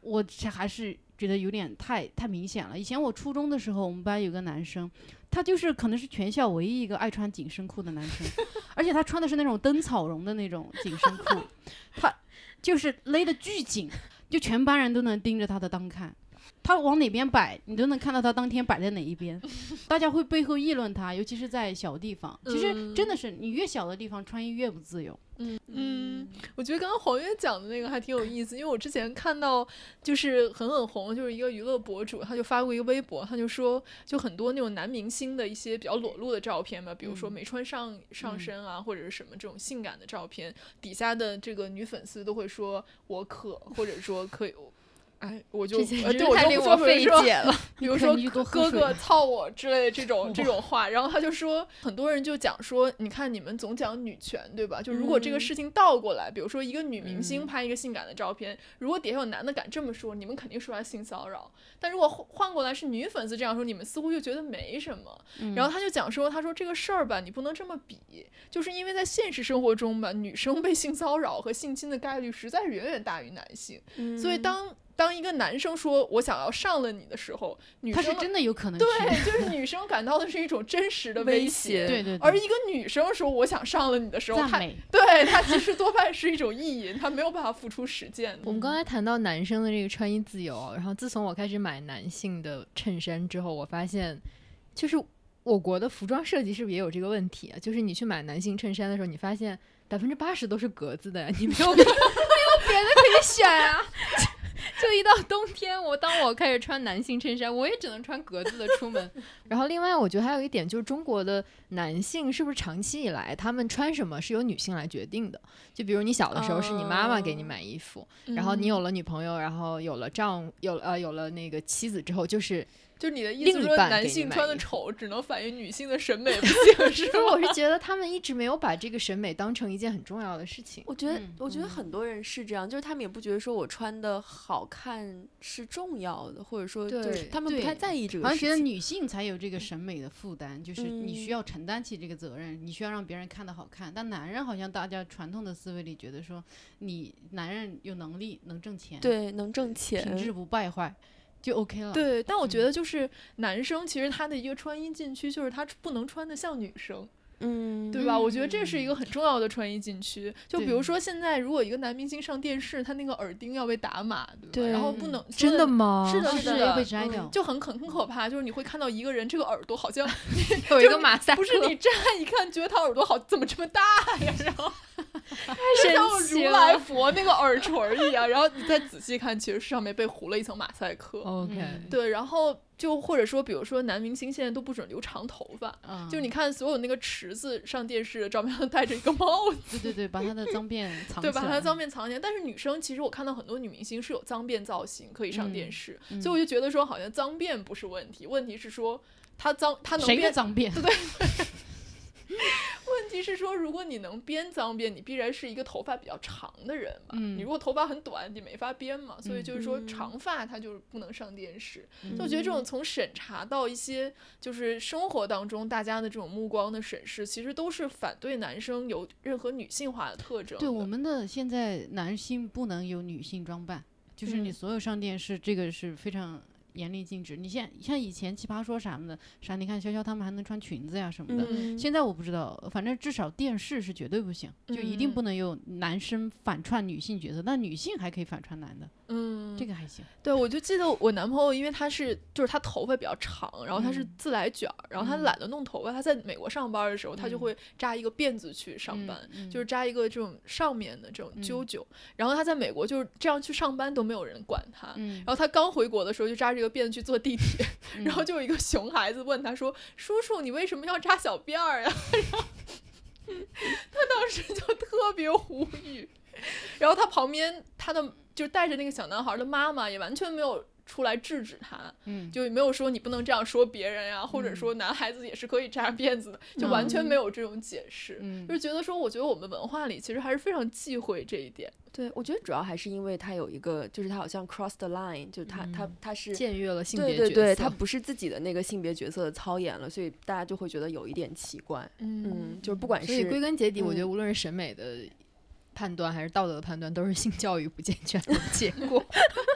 我还是觉得有点太太明显了。以前我初中的时候，我们班有个男生。他就是可能是全校唯一一个爱穿紧身裤的男生，而且他穿的是那种灯草绒的那种紧身裤，他就是勒得巨紧，就全班人都能盯着他的裆看。他往哪边摆，你都能看到他当天摆在哪一边，大家会背后议论他，尤其是在小地方。其实真的是，你越小的地方穿衣越不自由。嗯嗯，我觉得刚刚黄月讲的那个还挺有意思，因为我之前看到就是很很红，就是一个娱乐博主，他就发过一个微博，他就说，就很多那种男明星的一些比较裸露的照片嘛，比如说没穿上上身啊，或者是什么这种性感的照片，底下的这个女粉丝都会说我可，或者说可以。哎，我就呃，对我就不说，比如说，比如说哥哥操我之类的这种这种话，然后他就说，很多人就讲说，你看你们总讲女权，对吧？就如果这个事情倒过来，比如说一个女明星拍一个性感的照片，如果底下有男的敢这么说，你们肯定说他性骚扰。但如果换过来是女粉丝这样说，你们似乎就觉得没什么。然后他就讲说，他说这个事儿吧，你不能这么比，就是因为在现实生活中吧，女生被性骚扰和性侵的概率实在是远远大于男性，所以当。当一个男生说我想要上了你的时候，女生是真的有可能对，就是女生感到的是一种真实的威胁，对对。而一个女生说我想上了你的时候，她对她其实多半是一种意淫，她没有办法付出实践。我们刚才谈到男生的这个穿衣自由，然后自从我开始买男性的衬衫之后，我发现就是我国的服装设计是不是也有这个问题啊？就是你去买男性衬衫的时候，你发现百分之八十都是格子的，你没有没有别的可以选啊。就一到冬天，我当我开始穿男性衬衫，我也只能穿格子的出门。然后另外，我觉得还有一点就是，中国的男性是不是长期以来他们穿什么是由女性来决定的？就比如你小的时候是你妈妈给你买衣服，然后你有了女朋友，然后有了丈有呃有了那个妻子之后，就是。就是你的意思说，男性穿的丑只能反映女性的审美 不行，是吗？我是觉得他们一直没有把这个审美当成一件很重要的事情。我觉得，我觉得很多人是这样，就是他们也不觉得说我穿的好看是重要的，或者说，就是，他们不太在意这个。好像觉得女性才有这个审美的负担，就是你需要承担起这个责任，你需要让别人看的好看。但男人好像大家传统的思维里觉得说，你男人有能力能挣钱，对，能挣钱，品质不败坏。就 OK 了。对，但我觉得就是男生其实他的一个穿衣禁区就是他不能穿的像女生，嗯，对吧？我觉得这是一个很重要的穿衣禁区。就比如说现在如果一个男明星上电视，他那个耳钉要被打码，对吧？然后不能真的吗？是的，是的，要被摘掉，就很很很可怕。就是你会看到一个人这个耳朵好像 有一个马赛克，不是你乍一看觉得他耳朵好怎么这么大呀？然后。就像如来佛那个耳垂一样，然后你再仔细看，其实上面被糊了一层马赛克。OK，对，然后就或者说，比如说男明星现在都不准留长头发，就你看所有那个池子上电视的照片都戴着一个帽子，对对对，把他的脏辫藏，对，把他的脏辫藏起来。但是女生其实我看到很多女明星是有脏辫造型可以上电视，所以我就觉得说好像脏辫不是问题，问题是说他脏他能变脏辫？对对。问题是说，如果你能编脏辫，你必然是一个头发比较长的人嘛。嗯你如果头发很短，你没法编嘛。所以就是说，长发它就是不能上电视。嗯就我觉得这种从审查到一些就是生活当中大家的这种目光的审视，其实都是反对男生有任何女性化的特征的。对我们的现在男性不能有女性装扮，就是你嗯所有上电视，这个是非常严厉禁止。你像像以前奇葩说啥的，啥你看潇潇他们还能穿裙子呀什么的。嗯现在我不知道，反正至少电视是绝对不行，就一定嗯不能有男生反串女性角色，但女性还可以反串男的，嗯，这个还行。对，我就记得我男朋友，因为他是就是他头发比较长，然后他是嗯。自来卷儿，然后他嗯。懒得弄头发，他在美国上班的时候，他就嗯。会扎一个辫子去上嗯班，嗯。就是扎一个这种上面的这种嗯。揪揪，然后他在美国就是这样去上班都没有人管他。嗯。然后他刚回国的时候就扎这个辫子去坐地铁，嗯。然后就有一个熊孩子问他说：“叔叔，你为什么要扎小辫儿呀？” 然后他当时就特别无语，然后他旁边他的就带着那个小男孩的妈妈也完全没有出来制止他，嗯就没有说你不能这样说别人呀，或者嗯说男孩子也是可以扎辫子的，就完全没有这种解释。嗯就是觉得说，我觉得我们文化里其实还是非常忌讳这一点。对，我觉得主要还是因为他有一个，就是他好像 cross the line，就他、他嗯他是。僭越了性别角对对对，色他不是自己的那个性别角色的操演了，所以大家就会觉得有一点奇怪。嗯，就是不管所以归根结底，我觉得嗯无论是审美的判断还是道德的判断，都是性教育不健全的结果。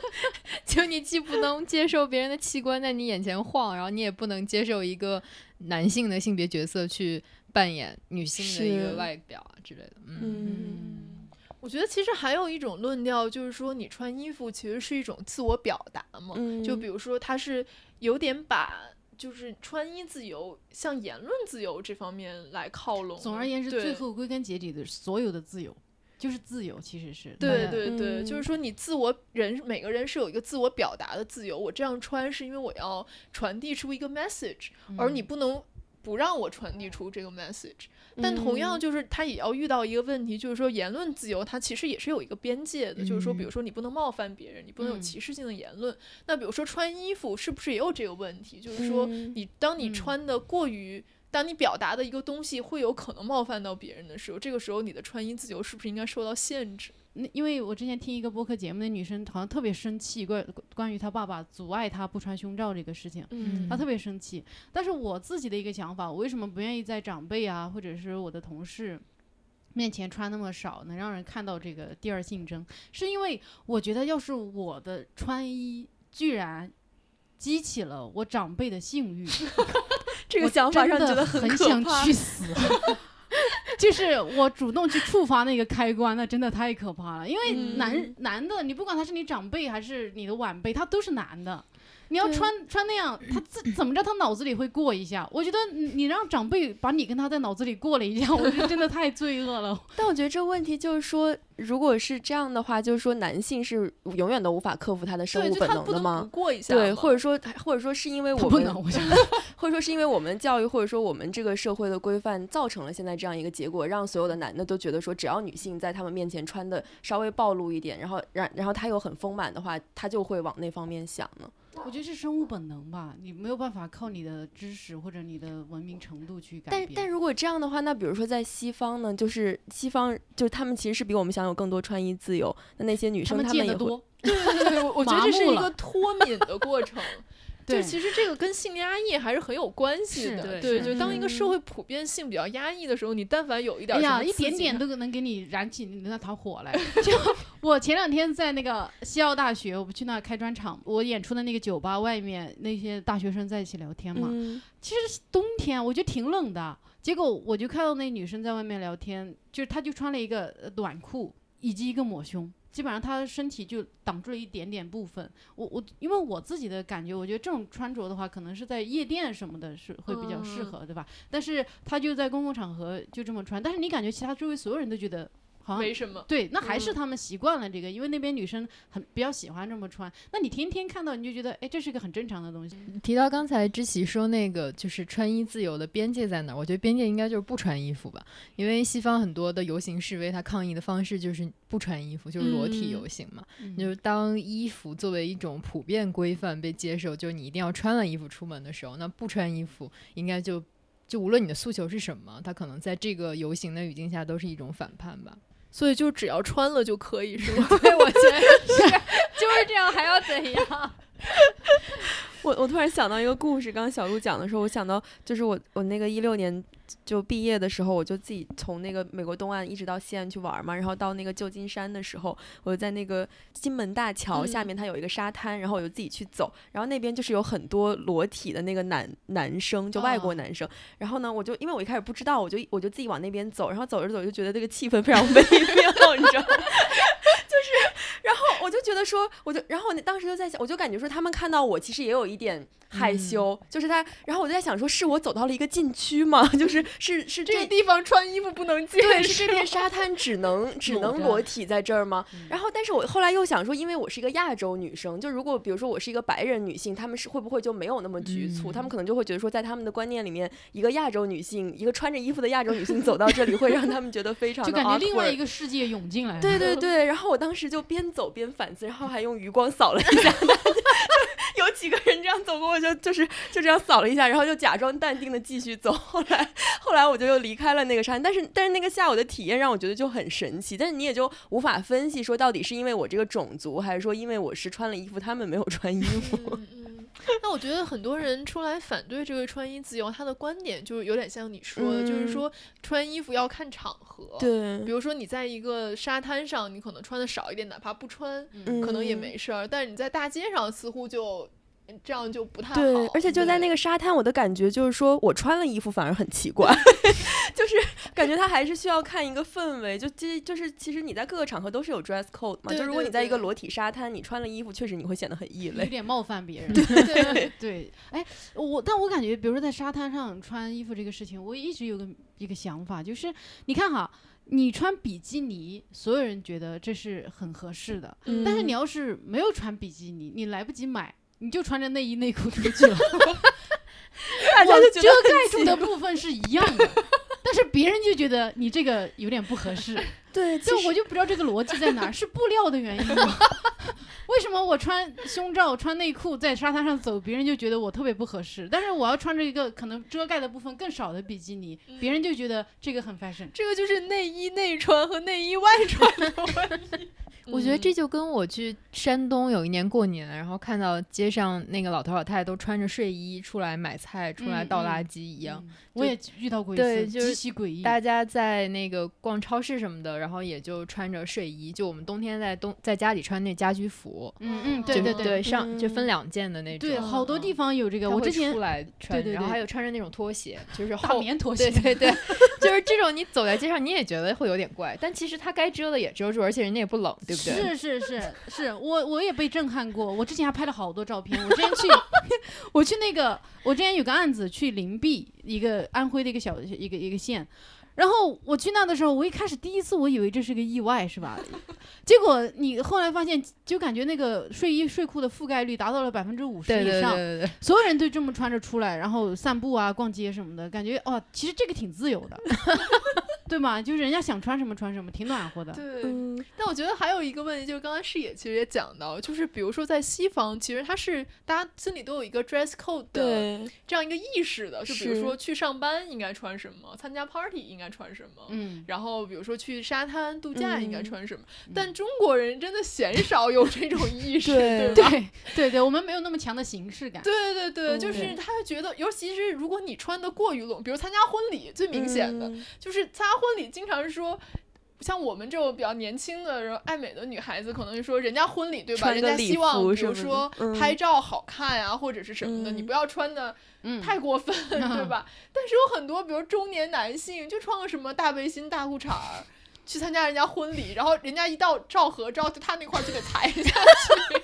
就你既不能接受别人的器官在你眼前晃，然后你也不能接受一个男性的性别角色去扮演女性的一个外表啊之类的。嗯，嗯我觉得其实还有一种论调，就是说你穿衣服其实是一种自我表达嘛。嗯，就比如说，他是有点把就是穿衣自由向言论自由这方面来靠拢。总而言之，最后归根结底的所有的自由就是自由，其实是对对对，就是嗯说你自我人每个人是有一个自我表达的自由。我这样穿是因为我要传递出一个 message，、而你嗯不能不让我传递出这个 message。但同样，嗯就是他也要遇到一个问题，就是说言论自由它其实也是有一个边界的，就是说，比如说你不能冒犯别人，你不能有嗯歧视性的言论。那比如说穿衣服是不是也有这个问题？就是说嗯你当你嗯穿的过于。当你表达的一个东西会有可能冒犯到别人的时候，这个时候你的穿衣自由是不是应该受到限制？那因为我之前听一个播客节目，那女生好像特别生气，关关于她爸爸阻碍她不穿胸罩这个事情，嗯她特别生气。但是我自己的一个想法，我为什么不愿意在长辈啊，或者是我的同事面前穿那么少，能让人看到这个第二性征？是因为我觉得，要是我的穿衣居然激起了我长辈的性欲，我这个想法真的让觉得很想去。死。就是我主动去触发那个开关，那真的太可怕了。因为男、嗯男的，你不管他是你长辈还是你的晚辈，他都是男的。你要穿穿那样，他自怎么着，他脑子里会过一下。我觉得你你让长辈把你跟他在脑子里过了一下，我觉得真的太罪恶了。但我觉得这个问题就是说，如果是这样的话，就是说男性是永远都无法克服他的生对，物本能的吗？过一下对，或者说，或者说是因为我们 或者说是因为我们教育，或者说我们这个社会的规范，造成了现在这样一个结果，让所有的男的都觉得说，只要女性在他们面前穿的稍微暴露一点，然后然然后他又很丰满的话，他就会往那方面想呢。我觉得是生物本能吧，你没有办法靠你的知识或者你的文明程度去改变。但但如果这样的话，那比如说在西方呢，就是西方就是他们其实是比我们享有更多穿衣自由，那那些女生他们她们也会对对 对，我我觉得这是一个脱敏的过程。就对其实这个跟性压抑还是很有关系的，对对，就当一个社嗯会普遍性比较压抑的时候，你但凡有一点哎呀，一点点都能给你燃起你那团火来。就我前两天在那个西澳大学，我不去那开专场，我演出的那个酒吧外面那些大学生在一起聊天嘛。嗯其实冬天我觉得挺冷的，结果我就看到那女生在外面聊天，就是她就穿了一个呃短裤以及一个抹胸。基本上他身体就挡住了一点点部分，我我因为我自己的感觉，我觉得这种穿着的话，可能是在夜店什么的是会比较适嗯合，对吧？但是他就在公共场合就这么穿，但是你感觉其他周围所有人都觉得好像没什么。对，那还是嗯他们习惯了这个，因为那边女生很比较喜欢这么穿。那你天天看到，你就觉得，哎，这是个很正常的东西。提到刚才知琪说那个就是穿衣自由的边界在哪儿，我觉得边界应该就是不穿衣服吧，因为西方很多的游行示威，它抗议的方式就是不穿衣服，就是裸体嗯游行嘛。嗯就是当衣服作为一种普遍规范被接受，就是你一定要穿了衣服出门的时候，那不穿衣服应该就就无论你的诉求是什么，他可能在这个游行的语境下都是一种反叛吧。所以就只要穿了就可以，是吗？对，我觉得是，就是这样，还要怎样？我我突然想到一个故事，刚刚小鹿讲的时候，我想到就是我我那个一六年就毕业的时候，我就自己从那个美国东岸一直到西岸去玩嘛，然后到那个旧金山的时候，我就在那个金门大桥下面，它有一个沙滩，然后我就自己去走，然后那边就是有很多裸体的那个男男生，就外国男生，然后呢，我就因为我一开始不知道，我就我就自己往那边走，然后走着走就觉得这个气氛非常 微妙，你知道吗？就是，然后我就觉得说，我就，然后我当时就在想，我就感觉说，他们看到我其实也有一点害羞，就是他，然后我就在想说，是我走到了一个禁区吗？就是是是这个地方穿衣服不能进，对，是这片沙滩只能只能裸体在这儿吗？然后，但是我后来又想说，因为我是一个亚洲女生，就如果比如说我是一个白人女性，他们是会不会就没有那么局促？他们可能就会觉得说，在他们的观念里面，一个亚洲女性，一个穿着衣服的亚洲女性走到这里，会让他们觉得非常就感觉另外一个世界涌进来。对对对，然后我当时是就边走边反思，然后还用余光扫了一下，有几个人这样走过，我就就是就这样扫了一下，然后就假装淡定的继续走。后来后来我就又离开了那个山，但是但是那个下午的体验让我觉得就很神奇。但是你也就无法分析说到底是因为我这个种族，还是说因为我是穿了衣服，他们没有穿衣服。那我觉得很多人出来反对这个穿衣自由，他的观点就有点像你说的，就是说穿衣服要看场合。对，比如说你在一个沙滩上，你可能穿的少一点，哪怕不穿，可能也没事儿。但是你在大街上，似乎就。这样就不太好。对，而且就在那个沙滩，我的感觉就是说我穿了衣服反而很奇怪，就是感觉他还是需要看一个氛围。就其就是其实你在各个场合都是有 dress code 嘛，就如果你在一个裸体沙滩，你穿了衣服，确实你会显得很异类，有点冒犯别人。对 对，哎，我但我感觉，比如说在沙滩上穿衣服这个事情，我一直有个一个想法，就是你看哈，你穿比基尼，所有人觉得这是很合适的，但是你要是没有穿比基尼，你来不及买。你就穿着内衣内裤出去了，大家就觉得盖住的部分是一样的，但是别人就觉得你这个有点不合适。对，就我就不知道这个逻辑在哪儿，是布料的原因吗？为什么我穿胸罩、穿内裤在沙滩上走，别人就觉得我特别不合适？但是我要穿着一个可能遮盖的部分更少的比基尼，别人就觉得这个很 fashion。这个就是内衣内穿和内衣外穿的问题。我觉得这就跟我去山东有一年过年，然后看到街上那个老头老太太都穿着睡衣出来买菜、出来倒垃圾一样。我也遇到过一次，极其诡异。大家在那个逛超市什么的，然后也就穿着睡衣。就我们冬天在冬在家里穿那家居服，嗯嗯，对对对，上就分两件的那种。对，好多地方有这个。我之前出来穿，然后还有穿着那种拖鞋，就是大棉拖鞋。对对对，就是这种你走在街上你也觉得会有点怪，但其实它该遮的也遮住，而且人家也不冷，对不对？是是是是，我我也被震撼过。我之前还拍了好多照片。我之前去，我去那个，我之前有个案子去灵璧，一个安徽的一个小。一个一个县，然后我去那的时候，我一开始第一次我以为这是个意外，是吧？结果你后来发现，就感觉那个睡衣睡裤的覆盖率达到了百分之五十以上，所有人都这么穿着出来，然后散步啊、逛街什么的，感觉哦，其实这个挺自由的。对嘛，就是人家想穿什么穿什么，挺暖和的。对，但我觉得还有一个问题，就是刚刚视野其实也讲到，就是比如说在西方，其实它是大家心里都有一个 dress code 的这样一个意识的，就比如说去上班应该穿什么，参加 party 应该穿什么，嗯，然后比如说去沙滩度假应该穿什么。但中国人真的鲜少有这种意识，对对 对对，我们没有那么强的形式感。对对对，就是他觉得，尤其是如果你穿的过于拢，比如参加婚礼，最明显的就是参加。婚礼经常是说，像我们这种比较年轻的、爱美的女孩子，可能就说人家婚礼对吧？人家希望比如说拍照好看呀，或者是什么的，你不要穿的太过分，对吧？但是有很多，比如中年男性，就穿个什么大背心、大裤衩儿去参加人家婚礼，然后人家一到照合照，就他那块就得裁 下去。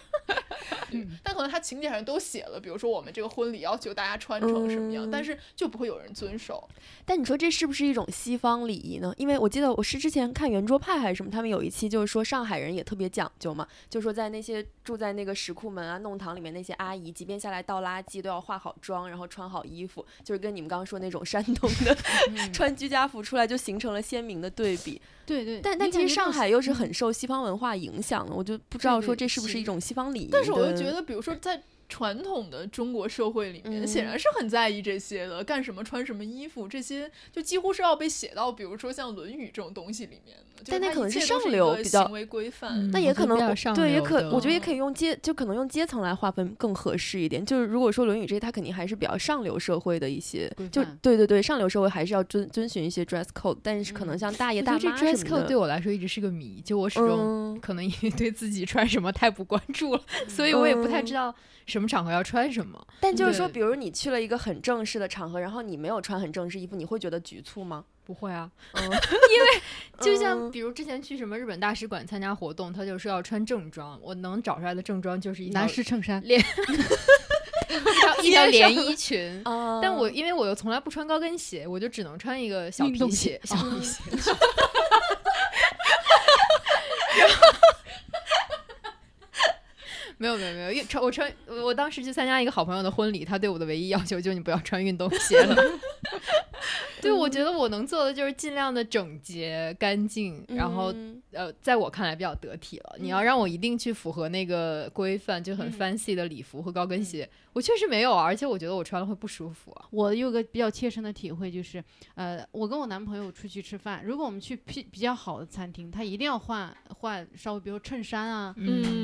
嗯，但可能他请柬上都写了，比如说我们这个婚礼要求大家穿成什么样，但是就不会有人遵守。但你说这是不是一种西方礼仪呢？因为我记得我是之前看圆桌派还是什么，他们有一期就是说上海人也特别讲究嘛，就是说在那些住在那个石库门啊、弄堂里面那些阿姨，即便下来倒垃圾都要化好妆，然后穿好衣服，就是跟你们刚刚说那种山东的 穿居家服出来，就形成了鲜明的对比。对对，但但其实上海又是很受西方文化影响的，我就不知道说这是不是一种西方礼仪。但是我又觉得，比如说在传统的中国社会里面，显然是很在意这些的，干什么穿什么衣服，这些就几乎是要被写到，比如说像《论语》这种东西里面的。但那可能是上流比较行为规范，那也可能对，也可我觉得也。可以用阶，就可能用阶层来划分更合适一点。就是如果说《论语》这些，它肯定还是比较上流社会的一些，就对对对，上流社会还是要遵遵循一些 dress code，但是可能像大爷大妈什么的。dress code 对我来说一直是个谜，就我始终可能因为 对自己穿什么太不关注了，所以我也不太知道。什么场合要穿什么？但就是说，比如你去了一个很正式的场合，然后你没有穿很正式衣服，你会觉得局促吗？不会啊，因为就像比如之前去什么日本大使馆参加活动，他就说要穿正装，我能找出来的正装就是一男士衬衫、连一条连衣裙。但我因为我又从来不穿高跟鞋，我就只能穿一个小皮鞋、小皮鞋。然后。没有没有没有，穿我穿我当时去参加一个好朋友的婚礼，他对我的唯一要求就是你不要穿运动鞋了。对，我觉得我能做的就是尽量的整洁干净，然后呃，在我看来比较得体了。你要让我一定去符合那个规范，就很 fancy 的礼服和高跟鞋，我确实没有，而且我觉得我穿了会不舒服。我有个比较切身的体会就是，呃，我跟我男朋友出去吃饭，如果我们去比比较好的餐厅，他一定要换换稍微，比如衬衫啊，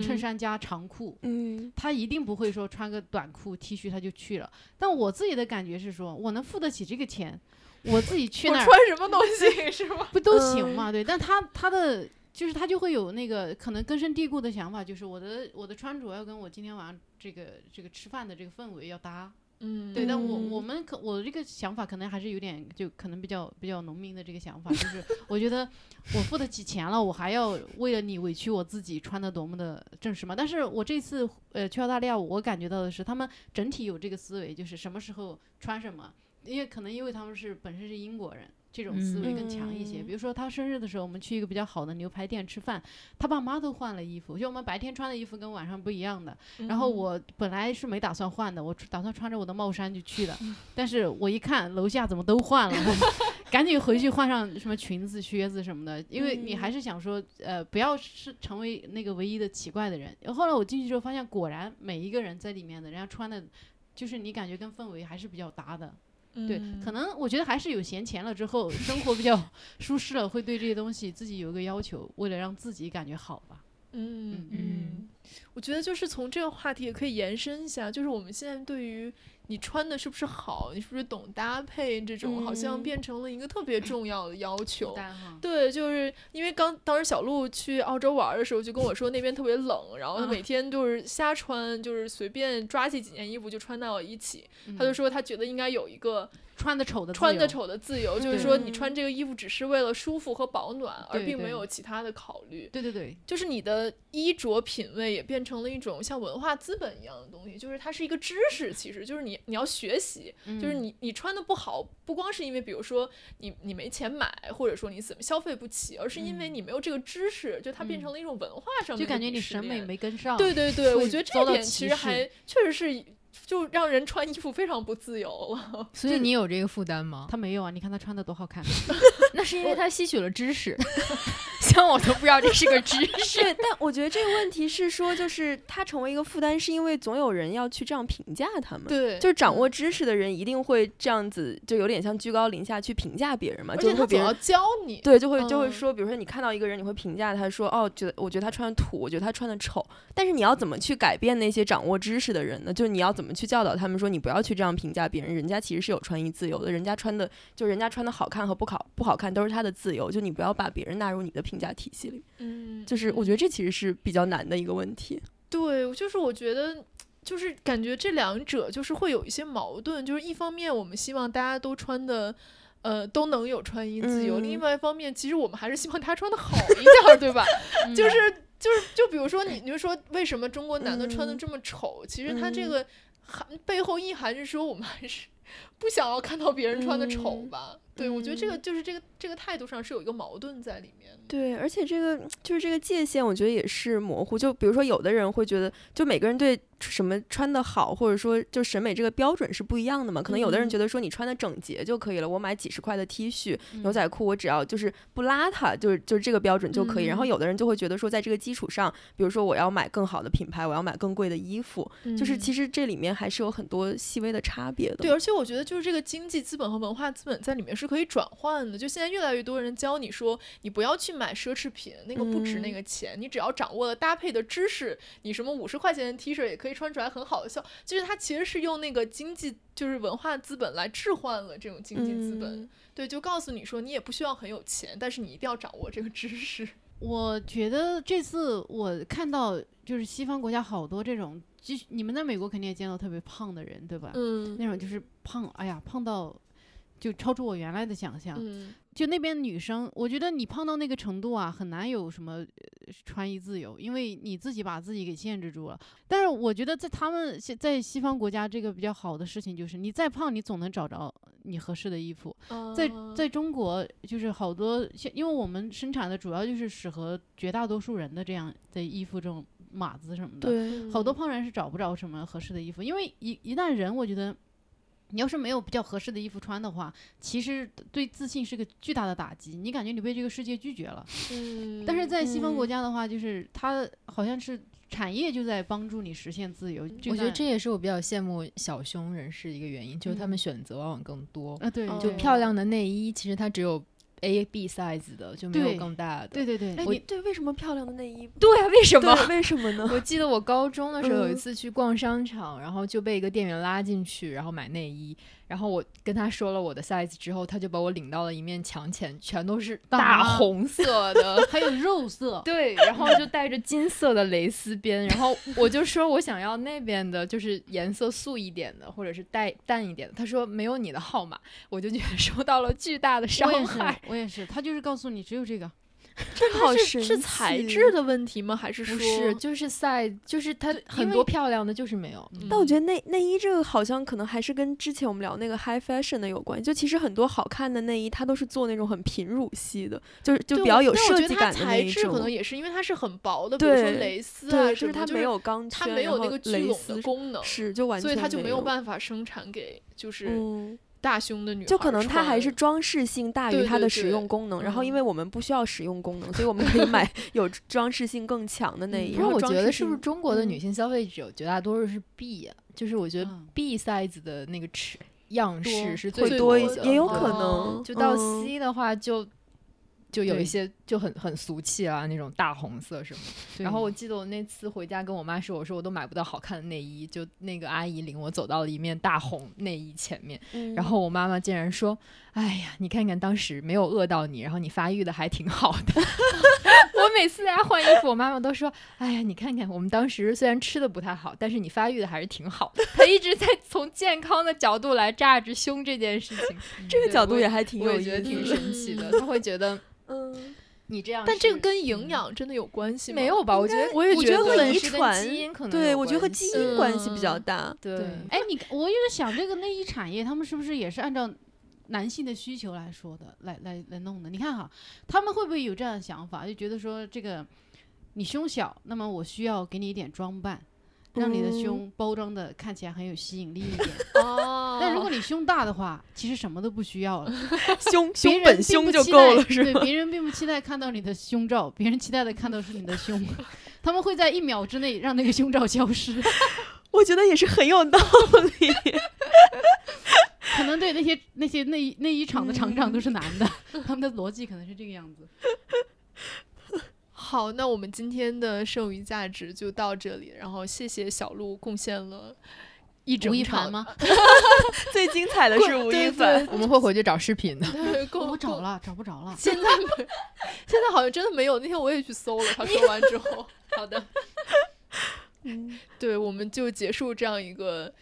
衬衫加长裤，嗯，他一定不会说穿个短裤 T 恤他就去了。但我自己的感觉是说，我能付得起这个钱。我自己去那儿穿什么东西 是吗？不都行嘛？对，但他他的就是他就会有那个可能根深蒂固的想法，就是我的我的穿着要跟我今天晚上这个这个吃饭的这个氛围要搭。嗯，对，但我我们可我这个想法可能还是有点就可能比较比较农民的这个想法，就是我觉得我付得起钱了，我还要为了你委屈我自己穿的多么的正式嘛？但是我这次呃去澳大利亚，我感觉到的是他们整体有这个思维，就是什么时候穿什么。因为可能因为他们是本身是英国人，这种思维更强一些。比如说他生日的时候，我们去一个比较好的牛排店吃饭，他爸妈都换了衣服，就我们白天穿的衣服跟晚上不一样的。然后我本来是没打算换的，我打算穿着我的帽衫就去了。但是我一看楼下怎么都换了，赶紧回去换上什么裙子、靴子什么的。因为你还是想说，呃，不要是成为那个唯一的奇怪的人。后来我进去之后发现，果然每一个人在里面的人家穿的，就是你感觉跟氛围还是比较搭的。对，可能我觉得还是有闲钱了之后，生活比较 舒适了，会对这些东西自己有一个要求，为了让自己感觉好吧。嗯。嗯，我觉得就是从这个话题也可以延伸一下，就是我们现在对于。你穿的是不是好？你是不是懂搭配？这种好像变成了一个特别重要的要求。对，就是因为刚当时小鹿去澳洲玩的时候，就跟我说那边特别冷，然后他每天就是瞎穿，就是随便抓起几件衣服就穿到了一起。他就说他觉得应该有一个。穿的丑的穿的丑的自由，就是说你穿这个衣服只是为了舒服和保暖，而并没有其他的考虑。对对对，就是你的衣着品味也变成了一种像文化资本一样的东西，就是它是一个知识，其实就是你你要学习，就是你你穿的不好，不光是因为比如说你你没钱买，或者说你怎么消费不起，而是因为你没有这个知识，就它变成了一种文化上面就感觉你审美没跟上。对对对，我觉得这点其实还确实是。就让人穿衣服非常不自由了 所以你有这个负担吗？他没有啊，你看他穿的多好看，那是因为他吸取了知识，像我都不知道这是个知识。但我觉得这个问题是说，就是他成为一个负担，是因为总有人要去这样评价他们。对，就是掌握知识的人一定会这样子，就有点像居高临下去评价别人嘛。就会别人教你，对，就会就会说，比如说你看到一个人，你会评价他说，哦，觉得我觉得他穿的土，我觉得他穿的丑。但是你要怎么去改变那些掌握知识的人呢？就是你要怎么去教导他们说，你不要去这样评价别人，人家其实是有穿衣自由的，人家穿的就人家穿的好看和不好不好看都是他的自由，就你不要把别人纳入你的评价体系里。嗯，就是我觉得这其实是比较难的一个问题。对，就是我觉得就是感觉这两者就是会有一些矛盾，就是一方面我们希望大家都穿的呃都能有穿衣自由，另外一方面其实我们还是希望大家穿的好一点，对吧？就是。就是就比如说你，你就说为什么中国男的穿的这么丑？其实他这个含背后意涵是说我们还是不想要看到别人穿的丑吧？对，我觉得这个就是这个这个态度上是有一个矛盾在里面。对，而且这个就是这个界限，我觉得也是模糊。就比如说有的人会觉得，就每个人对什么穿的好，或者说就审美这个标准是不一样的嘛？可能有的人嗯觉得说你穿的整洁就可以了，我买几十块的 T 恤、嗯牛仔裤，我只要就是不邋遢，就是就是这个标准就可以。然后嗯有的人就会觉得说，在这个基础上，比如说我要买更好的品牌，我要买更贵的衣服，就是嗯其实这里面还是有很多细微的差别的。对，而且我觉得就是这个经济资本和文化资本在里面是可以转换的。就现在越来越多人教你说，你不要去买奢侈品，那个不值那嗯个钱，你只要掌握了搭配的知识，你什么五十块钱的 T 恤也可以穿出来很好的效。就是它其实是用那个经济就是文化资本来置换了这种经济资本。嗯对，就告诉你说，你也不需要很有钱，但是你一定要掌握这个知识。我觉得这次我看到就是西方国家好多这种，就你们在美国肯定也见到特别胖的人，对吧？嗯那种就是胖，哎呀，胖到就超出我原来的想象。嗯就那边女生，我觉得你胖到那个程度啊，很难有什么、呃穿衣自由，因为你自己把自己给限制住了。但是我觉得在他们现在西方国家，这个比较好的事情就是，你再胖，你总能找着你合适的衣服。在啊在中国，就是好多像，因为我们生产的主要就是适合绝大多数人的这样的衣服，这种码子什么的。对，好多胖人是找不着什么合适的衣服，因为一一旦人，我觉得你要是没有比较合适的衣服穿的话，其实对自信是个巨大的打击，你感觉你被这个世界拒绝了。嗯，但是在西方国嗯家的话，就是它好像是产业就在帮助你实现自由。我觉得这也是我比较羡慕小胸人士一个原因，就是他们嗯选择往往更多。啊，对，哦就漂亮的内衣，其实它只有 A、B size 的，就没有更大的。对对对，哎，我你对为什么漂亮的内衣？对啊，为什么？对，为什么呢？我记得我高中的时候有一嗯次去逛商场，然后就被一个店员拉进去，然后买内衣，然后我跟他说了我的 size 之后，他就把我领到了一面墙前，全都是大红色的。还有肉色，对，然后就带着金色的蕾丝边，然后我就说我想要那边的，就是颜色素一点的，或者是带淡一点的。他说没有你的号码，我就觉得受到了巨大的我也是伤害。，我也是，他就是告诉你只有这个，这好是材质的问题吗？还是说不是，就是 size，就是它很多漂亮的就是没有。嗯但我觉得内内衣这个好像可能还是跟之前我们聊那个 high fashion 的有关。就其实很多好看的内衣，它都是做那种很平乳系的，就是就比较有但我设觉得它材计感的那一种。质可能也是因为它是很薄的，比如说对蕾丝啊就是它没有钢圈，它没有那个聚拢丝的功能，是就完全所以它就没没有办法生产给就是嗯，大胸的女孩就可能它还是装饰性大于它的使用功能。然后因嗯为我们不需要使用功能，所以我们可以买 有装饰性更强的内衣。不是，然后我觉得是不是中国的女嗯性消费者绝大多数是 B 啊？就是我觉得嗯 B size 的那个尺样式是会最多一的也有可哦能。就到嗯 C 的话就。就有一些就很很俗气啊，那种大红色什么然后我记得我那次回家跟我妈说，我说我都买不到好看的内衣，就那个阿姨领我走到了一面大红内衣前面，嗯然后我妈妈竟然说：“哎呀，你看看当时没有饿到你，然后你发育的还挺好的。”我每次在家换衣服，我妈妈都说：“哎呀，你看看我们当时虽然吃的不太好，但是你发育的还是挺好的。”她一直在从健康的角度来榨汁胸这件事情，这个角度也还挺我有意也觉得挺。神奇的。她会觉得嗯，你这样，但这个跟营嗯养真的有关系吗？没有吧？我觉得我也觉得我觉得和遗传基因可能对，有我觉得和关系基因关系比较嗯大。对对，哎，你我有在想，这个内衣产业他们是不是也是按照男性的需求来说的，来来来弄的？你看哈，他们会不会有这样的想法，就觉得说这个你胸小，那么我需要给你一点装扮，让你的嗯胸包装的看起来很有吸引力一点。哦，但如果你胸大的话，其实什么都不需要了，胸别人胸本并胸就不期待够了，是？别人并不期待看到你的胸罩，别人期待的看到是你的胸，他们会在一秒之内让那个胸罩消失。我觉得也是很有道理。可能对那些那些内衣内衣厂的厂长嗯都是男的，他们的逻辑可能是这个样子。好，那我们今天的剩余价值就到这里，然后谢谢小鹿贡献了一整场凡吗？最精彩的是吴亦凡，我们会回去找视频的。对，够我找了，找不着了。现在没，现在好像真的没有。那天我也去搜了，他 说完之后，好的，嗯对，我们就结束这样一个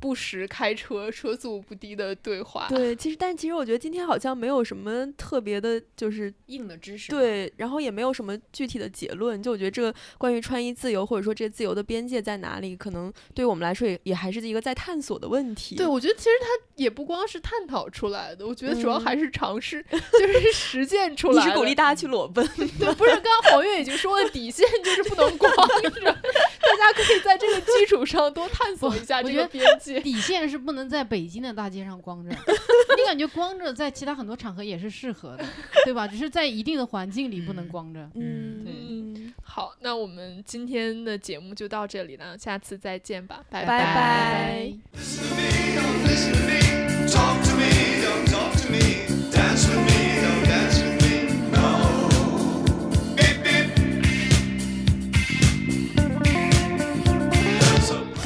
不时开车、车速不低的对话。对，其实但其实我觉得今天好像没有什么特别的，就是硬的知识，对，然后也没有什么具体的结论。就我觉得这个关于穿衣自由，或者说这自由的边界在哪里，可能对我们来说也也还是一个在探索的问题。对，我觉得其实它也不光是探讨出来的，我觉得主要嗯还是尝试，就是实践出来的。你是鼓励大家去裸奔，对，不是刚刚黄月已经说了，底线就是不能光着，但家可以在这个基础上多探索一下这个边界。底线是不能在北京的大街上光着，你感觉光着在其他很多场合也是适合的，对吧？只是在一定的环境里不能光着。嗯，对。好，那我们今天的节目就到这里了，下次再见吧，拜拜。